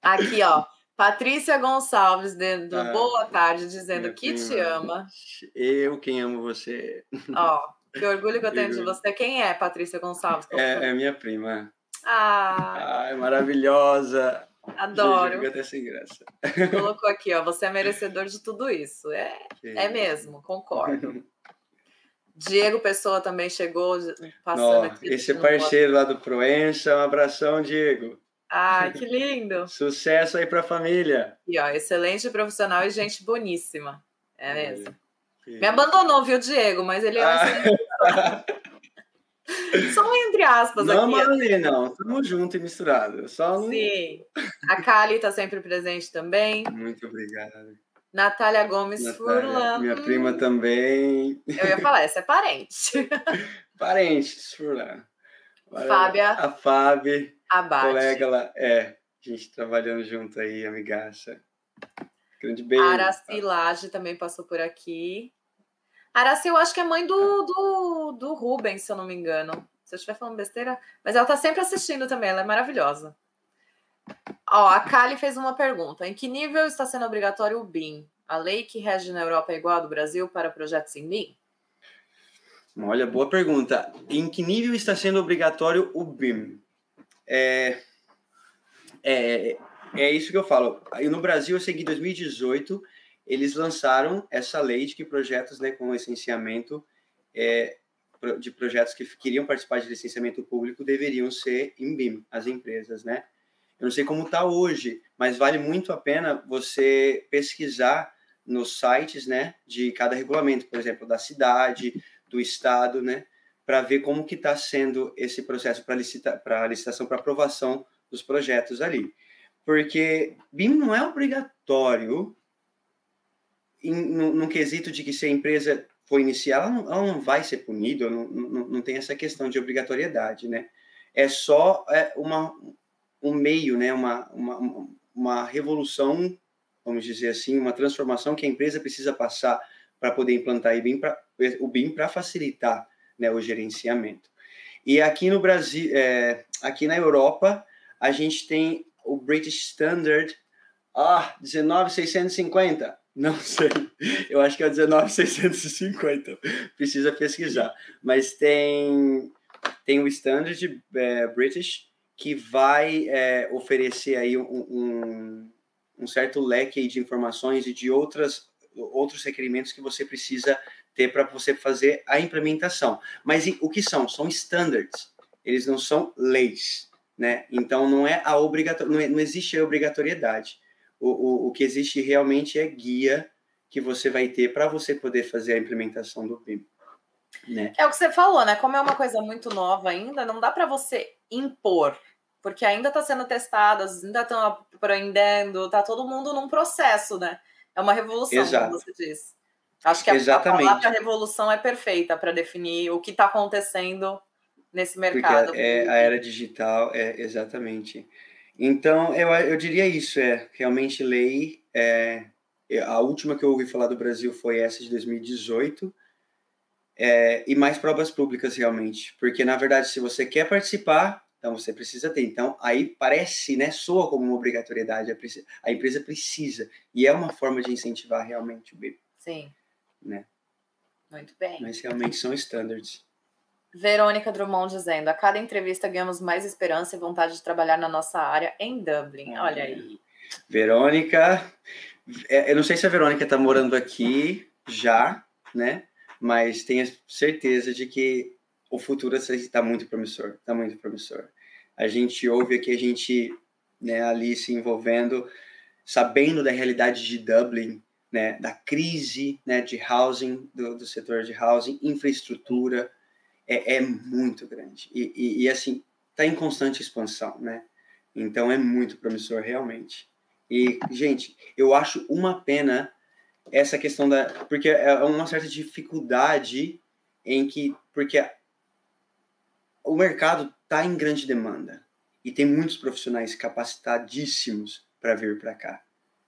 Aqui, ó. Patrícia Gonçalves, dando ah, boa tarde, dizendo que te ama. Eu quem amo você. Ó. Que orgulho que eu tenho de você. Quem é Patrícia Gonçalves? É, é minha prima. Ah! Ai, maravilhosa. Adoro. Até sem graça. Colocou aqui, ó. Você é merecedor de tudo isso. É, é mesmo, concordo. Diego Pessoa também chegou passando aqui. Esse parceiro lá do Proença, um abração, Diego. Ai, que lindo! Sucesso aí para a família. E ó, excelente profissional e gente boníssima. É mesmo. Me abandonou, viu, Diego? Mas ele é ah. Só entre aspas não aqui. Não abandonei, não. Estamos juntos e misturados. Só Sim. A Kali está sempre presente também. Muito obrigado. Natália Gomes Natália, Furlan. Minha prima também. Eu ia falar, essa é parente. Parentes, Furlan. Fábia. A Fábia. Abate. Colega lá. É, a gente trabalhando junto aí, amigaça. Grande beijo. Araci Laje também passou por aqui. Araci, eu acho que é mãe do, do, do Rubens, se eu não me engano. Se eu estiver falando besteira. Mas ela tá sempre assistindo também, ela é maravilhosa. Ó, a Kali fez uma pergunta. Em que nível está sendo obrigatório o BIM? A lei que rege na Europa é igual à do Brasil para projetos em BIM? Olha, boa pergunta. Em que nível está sendo obrigatório o BIM? É, é, é isso que eu falo. No Brasil, eu segui 2018, eles lançaram essa lei de que projetos né, com licenciamento é, de projetos que queriam participar de licenciamento público deveriam ser em BIM, as empresas, né? Eu não sei como está hoje, mas vale muito a pena você pesquisar nos sites, né, de cada regulamento, por exemplo, da cidade, do estado, né, para ver como que está sendo esse processo para licita licitação, para aprovação dos projetos ali. Porque BIM não é obrigatório em, no, no, quesito de que se a empresa for iniciar, ela não, ela não vai ser punida, não, não, não, tem essa questão de obrigatoriedade, né? É só é uma, um meio, né? Uma, uma, uma revolução, vamos dizer assim, uma transformação que a empresa precisa passar para poder implantar para o BIM para facilitar né, o gerenciamento. E aqui no Brasil, é, aqui na Europa, a gente tem o British Standard, ah, 19,650. Não sei. Eu acho que é 19,650. Precisa pesquisar. Mas tem, tem o Standard é, British que vai é, oferecer aí um, um, um, certo leque de informações e de outras, outros requerimentos que você precisa ter para você fazer a implementação. Mas o que são? São standards. Eles não são leis né? Então não é a obrigator... não, é, não existe a obrigatoriedade. O, o, o que existe realmente é guia que você vai ter para você poder fazer a implementação do BIM. Né? É o que você falou, né? Como é uma coisa muito nova ainda, não dá para você impor, porque ainda está sendo testadas, ainda estão aprendendo, tá todo mundo num processo, né? É uma revolução, Exato. como você disse. Acho que a, a Exatamente. palavra revolução é perfeita para definir o que está acontecendo nesse mercado. Porque é a era digital, é exatamente. Então, eu, eu diria isso, é realmente lei. É, a última que eu ouvi falar do Brasil foi essa de 2018. É, e mais provas públicas, realmente. Porque, na verdade, se você quer participar, então você precisa ter. Então, aí parece, né? Soa como uma obrigatoriedade. A, empresa precisa. E é uma forma de incentivar realmente o BIM. Sim. Né? Muito bem. Mas realmente são standards. Verônica Drummond dizendo: a cada entrevista ganhamos mais esperança e vontade de trabalhar na nossa área em Dublin. Olha aí. Verônica, eu não sei se a Verônica está morando aqui já, né? Mas tenho certeza de que o futuro está muito promissor, está muito promissor. A gente ouve aqui a gente, né, ali se envolvendo, sabendo da realidade de Dublin, né, da crise, né, de housing, do, do setor de housing, infraestrutura, é, é muito grande. E, e, e assim, está em constante expansão, né? Então é muito promissor, realmente. E, gente, eu acho uma pena essa questão da. Porque é uma certa dificuldade em que. Porque o mercado está em grande demanda e tem muitos profissionais capacitadíssimos para vir para cá,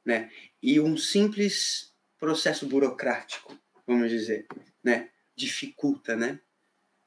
né? E um simples processo burocrático, vamos dizer, né? Dificulta, né?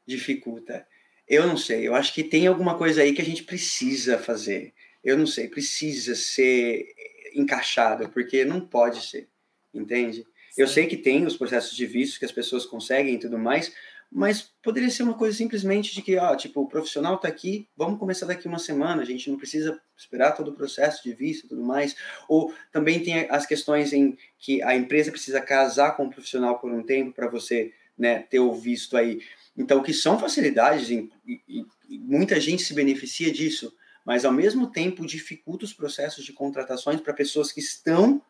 Dificulta. Eu não sei, eu acho que tem alguma coisa aí que a gente precisa fazer. Eu não sei, precisa ser encaixado, porque não pode ser, entende? Sim. Eu sei que tem os processos de visto que as pessoas conseguem e tudo mais, mas poderia ser uma coisa simplesmente de que, ó, tipo, o profissional tá aqui, vamos começar daqui uma semana, a gente não precisa esperar todo o processo de visto e tudo mais. Ou também tem as questões em que a empresa precisa casar com o profissional por um tempo para você, né, ter o visto aí. Então, que são facilidades e, e, e muita gente se beneficia disso, mas ao mesmo tempo dificulta os processos de contratações para pessoas que estão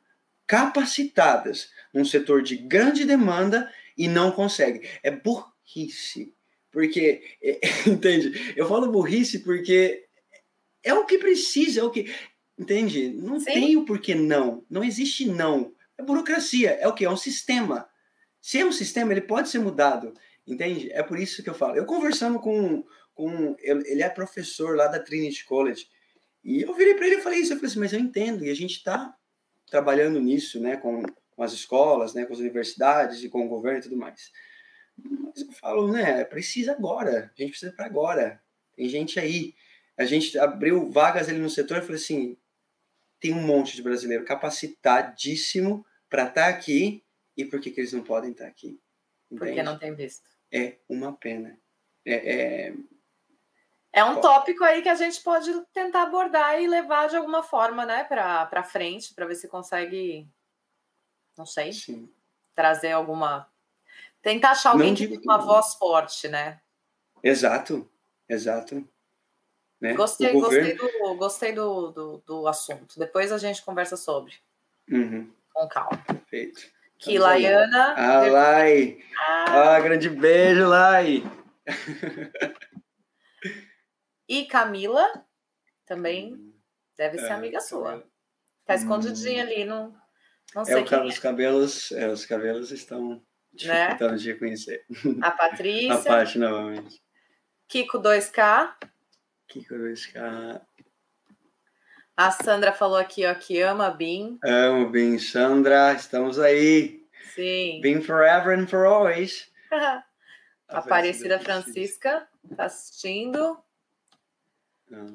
capacitadas num setor de grande demanda e não conseguem. É burrice. Porque, entende? Eu falo burrice porque é o que precisa, é o que. Entende? Não Sim. tem o porquê não. Não existe não. É burocracia. É o que? É um sistema. Se é um sistema, ele pode ser mudado. Entende? É por isso que eu falo. Eu conversando com, com ele é professor lá da Trinity College. E eu virei para ele e falei isso. Eu falei assim, mas eu entendo. E a gente está trabalhando nisso, né? Com, com as escolas, né? Com as universidades e com o governo e tudo mais. Mas eu falo, né? Precisa agora. A gente precisa para agora. Tem gente aí. A gente abriu vagas ali no setor e falei assim: tem um monte de brasileiro capacitadíssimo para estar tá aqui. E por que, que eles não podem estar tá aqui? Entende? Porque não tem visto. É uma pena. É, é... é um tópico aí que a gente pode tentar abordar e levar de alguma forma, né, para frente, para ver se consegue, não sei, Sim. trazer alguma. Tentar achar alguém que tem uma voz forte, né? Exato, exato. Né? Gostei, governo... gostei, do, gostei do, do, do, assunto. Depois a gente conversa sobre. Uhum. Com calma. Perfeito. Que Laiana. Ah, Lai. Ah. ah, grande beijo, Lai. e Camila também hum. deve ser é, amiga sua. Tá escondidinha hum. ali, não, não sei é, quem os é. cabelos, é, os cabelos estão né? de conhecer. A Patrícia. A parte novamente. Kiko 2K. Kiko 2K. A Sandra falou aqui, ó, que ama BIM. Amo BIM, Sandra, estamos aí. Sim. BIM forever and for always. Aparecida Francisca tá assistindo. Ah,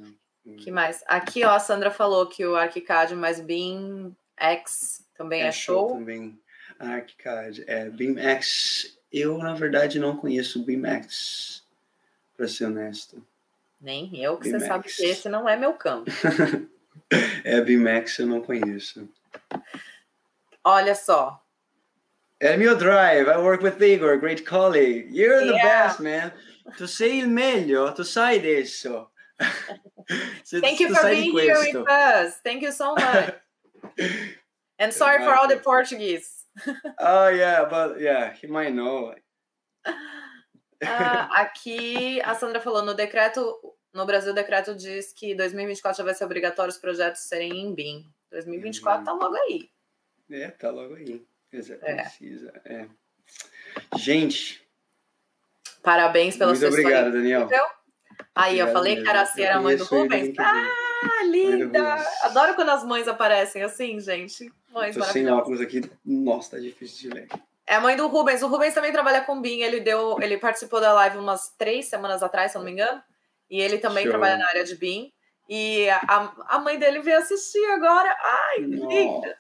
que mais? Aqui, ó, a Sandra falou que o ArchiCAD mais BIM X também é, é show. show. também. ArchiCAD, é BIM X. Eu, na verdade, não conheço BIM X, para ser honesto. Nem eu, que você sabe que esse não é meu campo. É, BMAX eu não conheço. Olha só. Emil Drive, I work with Igor, great colleague. You're the yeah. best, man. Tu sei il meglio, tu sai disso. Thank you for being here with us. Thank you so much. And sorry for all the Portuguese. Oh yeah, but yeah, he might know. Ah, aqui a Sandra falou no decreto, no Brasil o decreto diz que 2024 já vai ser obrigatório os projetos serem em BIM. 2024 tá logo aí. É, tá logo aí. Exato, é. precisa. É. Gente. Parabéns pela Muito obrigado, Daniel. Aí, obrigado eu falei que era a era mãe do Rubens. Ah, linda! Adoro quando as mães aparecem assim, gente. Mães Tô sem óculos aqui. Nossa, tá difícil de ler. É a mãe do Rubens. O Rubens também trabalha com BIM. Ele deu, ele participou da live umas três semanas atrás, se eu não me engano. E ele também Show. trabalha na área de BIM. E a, a mãe dele veio assistir agora. Ai, linda!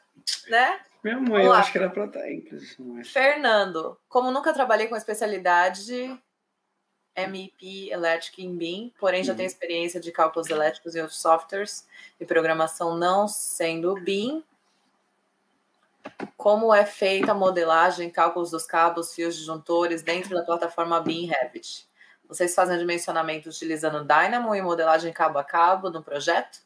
Né? Minha mãe, eu acho que era pra estar aí. Fernando, como nunca trabalhei com especialidade MEP Electric em BIM, porém já uhum. tenho experiência de cálculos elétricos e softwares e programação não sendo BIM, como é feita a modelagem, cálculos dos cabos, fios disjuntores dentro da plataforma BIM Revit? Vocês fazem dimensionamento utilizando Dynamo e modelagem cabo a cabo no projeto?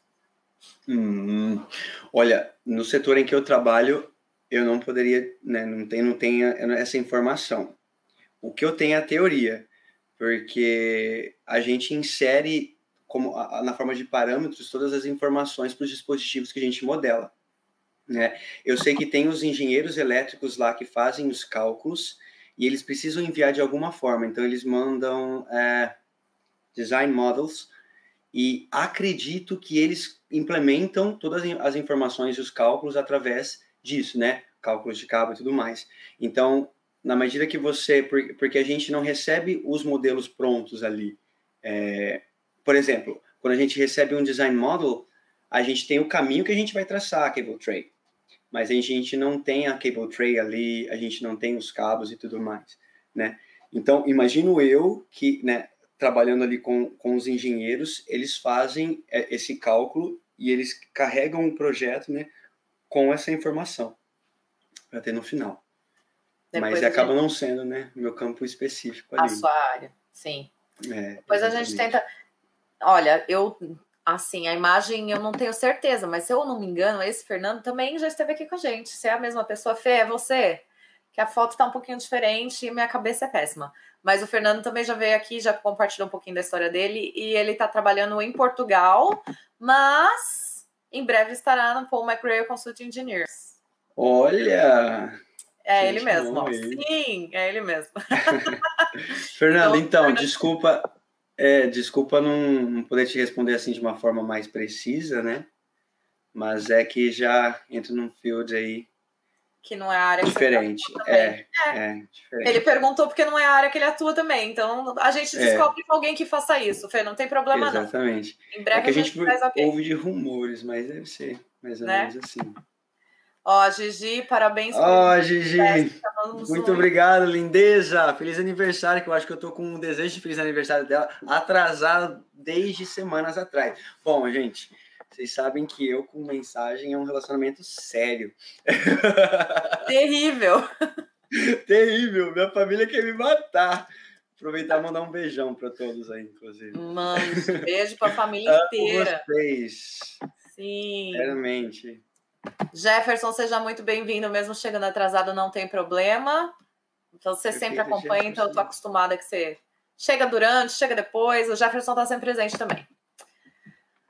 Hum, olha, no setor em que eu trabalho, eu não poderia, né, não tenho, não tenho essa informação. O que eu tenho é a teoria, porque a gente insere como na forma de parâmetros todas as informações para os dispositivos que a gente modela. Né? Eu sei que tem os engenheiros elétricos lá que fazem os cálculos e eles precisam enviar de alguma forma. Então, eles mandam é, design models e acredito que eles implementam todas as informações e os cálculos através disso, né? Cálculos de cabo e tudo mais. Então, na medida que você. Porque a gente não recebe os modelos prontos ali. É, por exemplo, quando a gente recebe um design model, a gente tem o caminho que a gente vai traçar cable tray mas a gente não tem a cable tray ali, a gente não tem os cabos e tudo mais, né? Então, imagino eu que, né, trabalhando ali com, com os engenheiros, eles fazem é, esse cálculo e eles carregam um projeto, né, com essa informação para ter no final. Depois Mas acaba gente... não sendo, né, meu campo específico ali. A sua área, sim. É, Depois exatamente. a gente tenta. Olha, eu Assim, a imagem eu não tenho certeza, mas se eu não me engano, esse Fernando também já esteve aqui com a gente. Se é a mesma pessoa, Fê, é você? Que a foto tá um pouquinho diferente e minha cabeça é péssima. Mas o Fernando também já veio aqui, já compartilhou um pouquinho da história dele e ele tá trabalhando em Portugal, mas em breve estará no Paul McRae Consulting Engineers. Olha! É ele mesmo. Sim, é ele mesmo. Fernando, então, então Fernando... desculpa é, desculpa não, não poder te responder assim de uma forma mais precisa, né? Mas é que já entro num field aí que não é a área diferente. Que é, é, é, diferente. Ele perguntou porque não é a área que ele atua também. Então a gente é. descobre é. com alguém que faça isso, Fê, não tem problema Exatamente. não. Exatamente. Em breve é que a gente, a gente ouve de rumores, mas deve ser mais ou né? menos assim. Ó, Gigi, parabéns. Ó, Gigi, muito obrigado, lindeza. Feliz aniversário, que eu acho que eu tô com um desejo de feliz aniversário dela atrasado desde semanas atrás. Bom, gente, vocês sabem que eu com mensagem é um relacionamento sério. Terrível. Terrível. Minha família quer me matar. Aproveitar e mandar um beijão para todos aí, inclusive. Mano, beijo para a família inteira. Amo vocês. Sim. Realmente. Jefferson, seja muito bem-vindo, mesmo chegando atrasado, não tem problema. Então você sempre acompanha, então eu tô acostumada que você chega durante, chega depois. O Jefferson tá sempre presente também.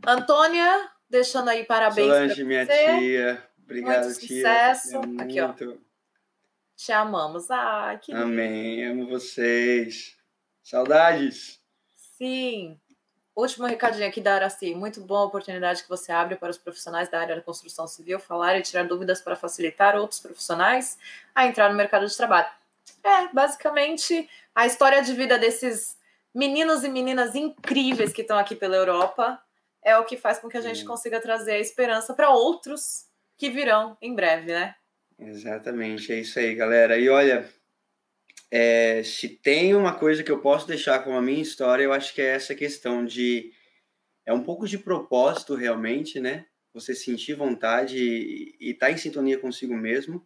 Antônia, deixando aí parabéns Solange, minha você. tia. Obrigado, muito tia. Sucesso. É Aqui, ó. Te amamos. Ai, que Amém. Amo vocês. Saudades. Sim. Último recadinho aqui da Araci. Muito boa a oportunidade que você abre para os profissionais da área da construção civil falar e tirar dúvidas para facilitar outros profissionais a entrar no mercado de trabalho. É, basicamente, a história de vida desses meninos e meninas incríveis que estão aqui pela Europa é o que faz com que a gente consiga trazer a esperança para outros que virão em breve, né? Exatamente, é isso aí, galera. E olha, é, se tem uma coisa que eu posso deixar como a minha história, eu acho que é essa questão de. É um pouco de propósito, realmente, né? Você sentir vontade e estar tá em sintonia consigo mesmo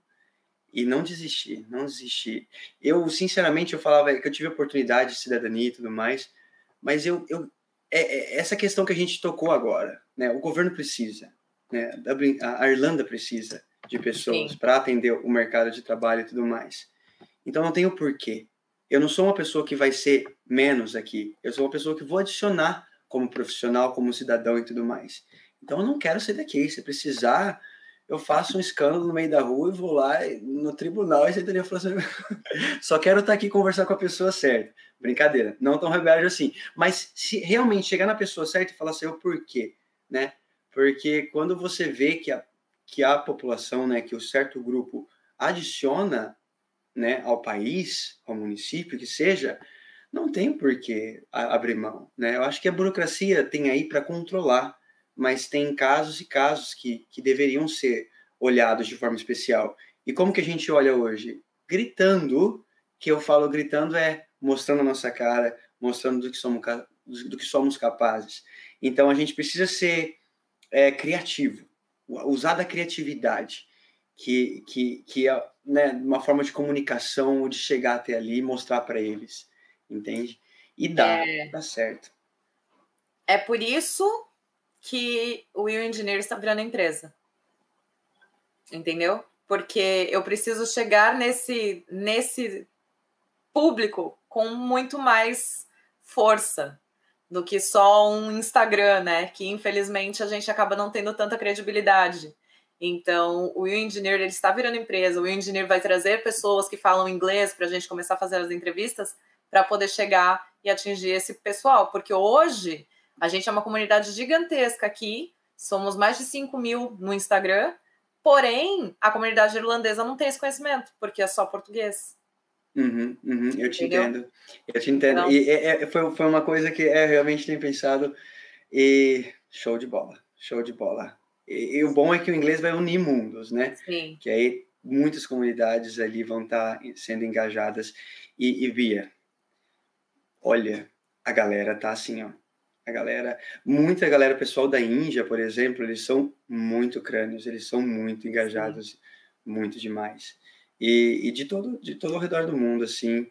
e não desistir, não desistir. Eu, sinceramente, eu falava que eu tive oportunidade de cidadania e tudo mais, mas eu, eu é, é essa questão que a gente tocou agora, né? O governo precisa, né? A Irlanda precisa de pessoas para atender o mercado de trabalho e tudo mais. Então não tem o porquê eu não sou uma pessoa que vai ser menos aqui. Eu sou uma pessoa que vou adicionar como profissional, como cidadão e tudo mais. Então eu não quero ser daqui. Se precisar, eu faço um escândalo no meio da rua e vou lá no tribunal e sentaria e assim, só quero estar aqui conversar com a pessoa certa. Brincadeira, não tão rebelde assim. Mas se realmente chegar na pessoa certa e falar assim, o porquê, né? Porque quando você vê que a, que a população, né, que o certo grupo adiciona né, ao país, ao município, que seja, não tem por que abrir mão. Né? Eu acho que a burocracia tem aí para controlar, mas tem casos e casos que, que deveriam ser olhados de forma especial. E como que a gente olha hoje? Gritando, que eu falo gritando é mostrando a nossa cara, mostrando do que somos, do que somos capazes. Então a gente precisa ser é, criativo, usar da criatividade que, que, que é né, uma forma de comunicação, de chegar até ali e mostrar para eles, entende? E dá, é... dá certo. É por isso que o Will Engineer está virando empresa. Entendeu? Porque eu preciso chegar nesse, nesse público com muito mais força do que só um Instagram, né? Que infelizmente a gente acaba não tendo tanta credibilidade. Então, o Will Engineer ele está virando empresa. O Will Engineer vai trazer pessoas que falam inglês para a gente começar a fazer as entrevistas para poder chegar e atingir esse pessoal. Porque hoje a gente é uma comunidade gigantesca aqui, somos mais de 5 mil no Instagram, porém a comunidade irlandesa não tem esse conhecimento, porque é só português. Uhum, uhum, eu te Entendeu? entendo. Eu te entendo. Então, e é, é, foi, foi uma coisa que é, realmente tenho pensado. E show de bola, show de bola. E, e, o bom é que o inglês vai unir mundos, né? Sim. Que aí muitas comunidades ali vão estar tá sendo engajadas. E, e Bia, olha, a galera tá assim, ó. A galera, muita galera, pessoal da Índia, por exemplo, eles são muito crânios, eles são muito engajados, Sim. muito demais. E, e, de todo de todo ao redor do mundo, assim,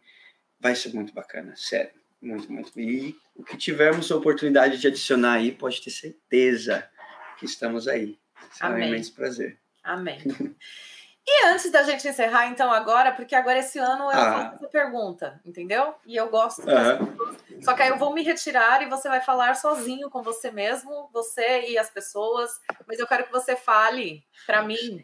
vai ser muito bacana, sério, muito, muito. E o que tivermos a oportunidade de adicionar aí, pode ter certeza que estamos aí. Será Amém. um imenso prazer. Amém. E antes da gente encerrar, então, agora, porque agora esse ano eu ah. faço essa pergunta, entendeu? E eu gosto. Uhum. Só que aí eu vou me retirar e você vai falar sozinho com você mesmo, você e as pessoas. Mas eu quero que você fale para mim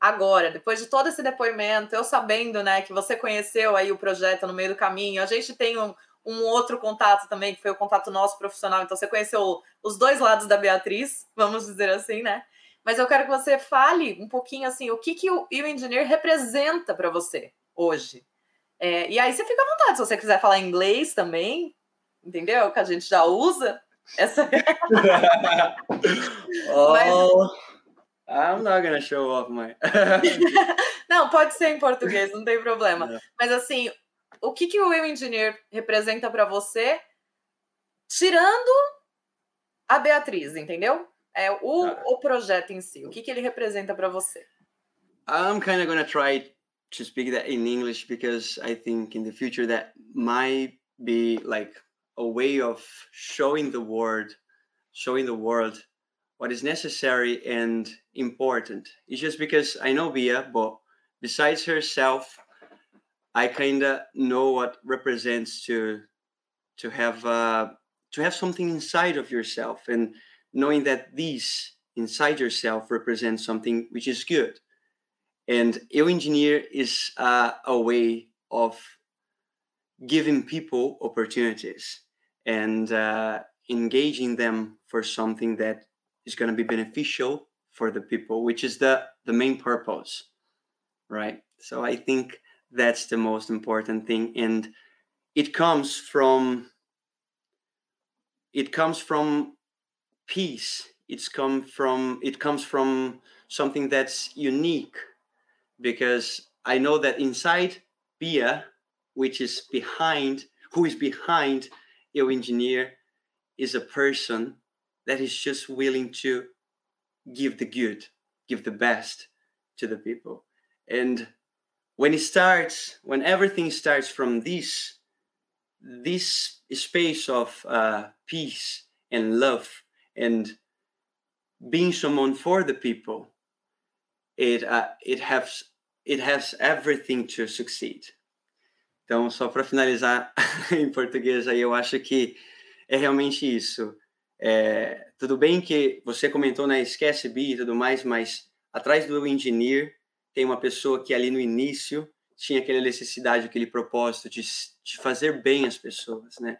agora, depois de todo esse depoimento, eu sabendo, né, que você conheceu aí o projeto no meio do caminho, a gente tem um, um outro contato também, que foi o contato nosso profissional. Então, você conheceu os dois lados da Beatriz, vamos dizer assim, né? Mas eu quero que você fale um pouquinho assim, o que, que o, Engineer representa para você hoje. É, e aí você fica à vontade, se você quiser falar inglês também, entendeu? Que a gente já usa. Essa... oh, Mas... I'm not gonna show off my. não, pode ser em português, não tem problema. É. Mas assim, o que, que o Will Engineer representa para você, tirando a Beatriz, entendeu? É o, uh, o projeto em si. O que, que ele representa para você? I'm kind of gonna try to speak that in English because I think in the future that might be like a way of showing the world, showing the world what is necessary and important. It's just because I know Bia, but besides herself, I kind of know what represents to to have uh, to have something inside of yourself and knowing that these inside yourself represent something which is good. And Eu Engineer is uh, a way of giving people opportunities and uh, engaging them for something that is going to be beneficial for the people, which is the the main purpose, right? So I think that's the most important thing. And it comes from it comes from peace. It's come from it comes from something that's unique because i know that inside bia which is behind who is behind your engineer is a person that is just willing to give the good give the best to the people. And when it starts when everything starts from this this space of uh, peace and love and being someone for the people it uh, it has it has everything to succeed Então, só para finalizar em português aí, eu acho que é realmente isso. É, tudo bem que você comentou, né, esquece BI e tudo mais, mas atrás do engineer tem uma pessoa que ali no início tinha aquela necessidade, aquele propósito de, de fazer bem as pessoas, né?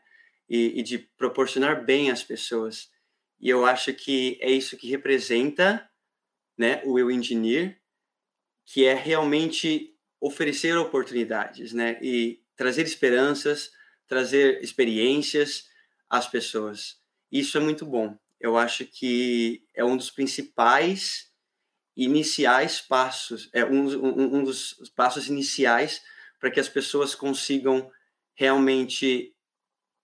E, e de proporcionar bem às pessoas. E eu acho que é isso que representa né, o eu engineer, que é realmente oferecer oportunidades, né, e trazer esperanças, trazer experiências às pessoas. Isso é muito bom. Eu acho que é um dos principais iniciais passos, é um, um, um dos passos iniciais para que as pessoas consigam realmente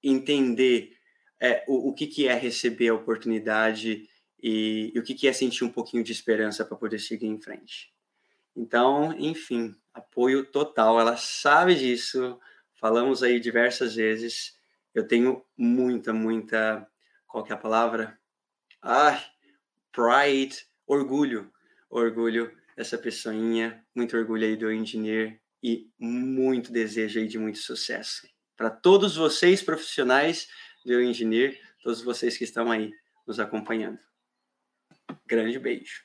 entender é, o, o que, que é receber a oportunidade e, e o que, que é sentir um pouquinho de esperança para poder seguir em frente. Então, enfim, apoio total. Ela sabe disso. Falamos aí diversas vezes. Eu tenho muita, muita. Qual que é a palavra? Ai, pride, orgulho. Orgulho dessa pessoinha. Muito orgulho aí do engineer e muito desejo aí de muito sucesso. Para todos vocês profissionais do engineer, todos vocês que estão aí nos acompanhando. Grande beijo.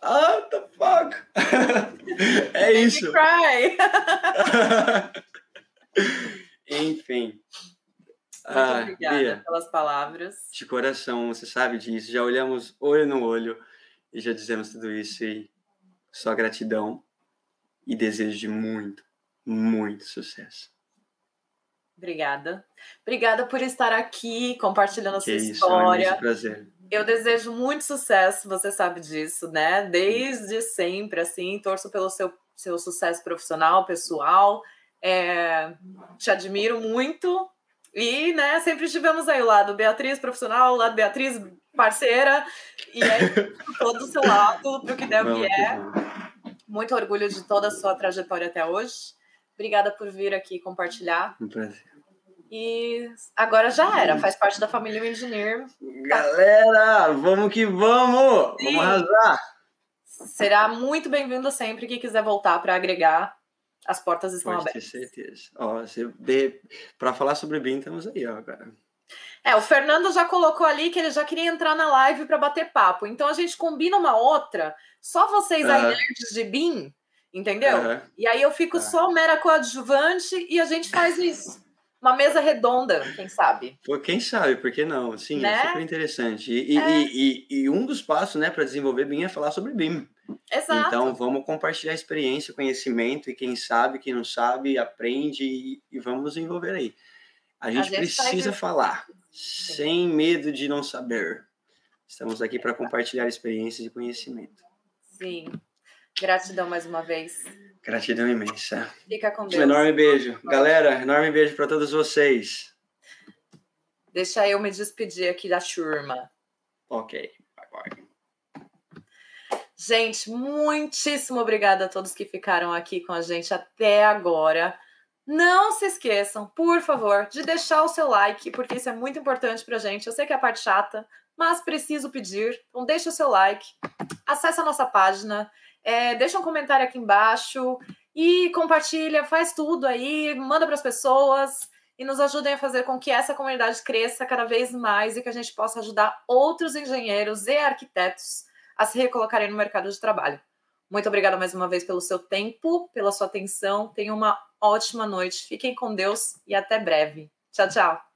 Ah, the fuck? é isso. Cry. Enfim. Muito ah, obrigada Bia, pelas palavras. De coração, você sabe disso. Já olhamos olho no olho e já dizemos tudo isso. E só gratidão e desejo de muito, muito sucesso. Obrigada. Obrigada por estar aqui compartilhando a sua isso, história. É um prazer. Eu desejo muito sucesso, você sabe disso, né? Desde sempre, assim, torço pelo seu, seu sucesso profissional, pessoal. É, te admiro muito. E, né, sempre estivemos aí o lado Beatriz profissional, o lado Beatriz parceira, e aí todo do seu lado, para o que der o que é. Muito orgulho de toda a sua trajetória até hoje. Obrigada por vir aqui compartilhar. Um prazer. E agora já era, faz parte da família Engineer. Galera, vamos que vamos! Sim. Vamos arrasar! Será muito bem-vindo sempre que quiser voltar para agregar. As portas estão Pode abertas. Certeza. Ó, de... Para falar sobre BIM, estamos aí, ó, cara. É, o Fernando já colocou ali que ele já queria entrar na live para bater papo. Então a gente combina uma outra, só vocês aí, nerds de BIM, entendeu? E aí eu fico só mera coadjuvante e a gente faz isso uma mesa redonda, quem sabe? Pô, quem sabe, por que não? Sim, é né? é super interessante. E, é. e, e, e, um dos passos né, para desenvolver BIM é falar sobre BIM. Exato. Então vamos compartilhar experiência, conhecimento, e quem sabe, quem não sabe, aprende e, e vamos desenvolver aí. A gente, a gente precisa falar, Sim. sem medo de não saber. Estamos aqui para compartilhar experiências e conhecimento. Sim. Gratidão mais uma vez. Gratidão imensa. Fica com Deus. Um enorme beijo. Galera, enorme beijo para todos vocês. Deixa eu me despedir aqui da turma. Ok. Gente, muitíssimo obrigada a todos que ficaram aqui com a gente até agora. Não se esqueçam, por favor, de deixar o seu like, porque isso é muito importante pra gente. Eu sei que é a parte chata, mas preciso pedir. Então deixa o seu like, acesse a nossa página é, deixa um comentário aqui embaixo e compartilha, faz tudo aí, manda para as pessoas e nos ajudem a fazer com que essa comunidade cresça cada vez mais e que a gente possa ajudar outros engenheiros e arquitetos a se recolocarem no mercado de trabalho. Muito obrigada mais uma vez pelo seu tempo, pela sua atenção. Tenham uma ótima noite. Fiquem com Deus e até breve. Tchau, tchau.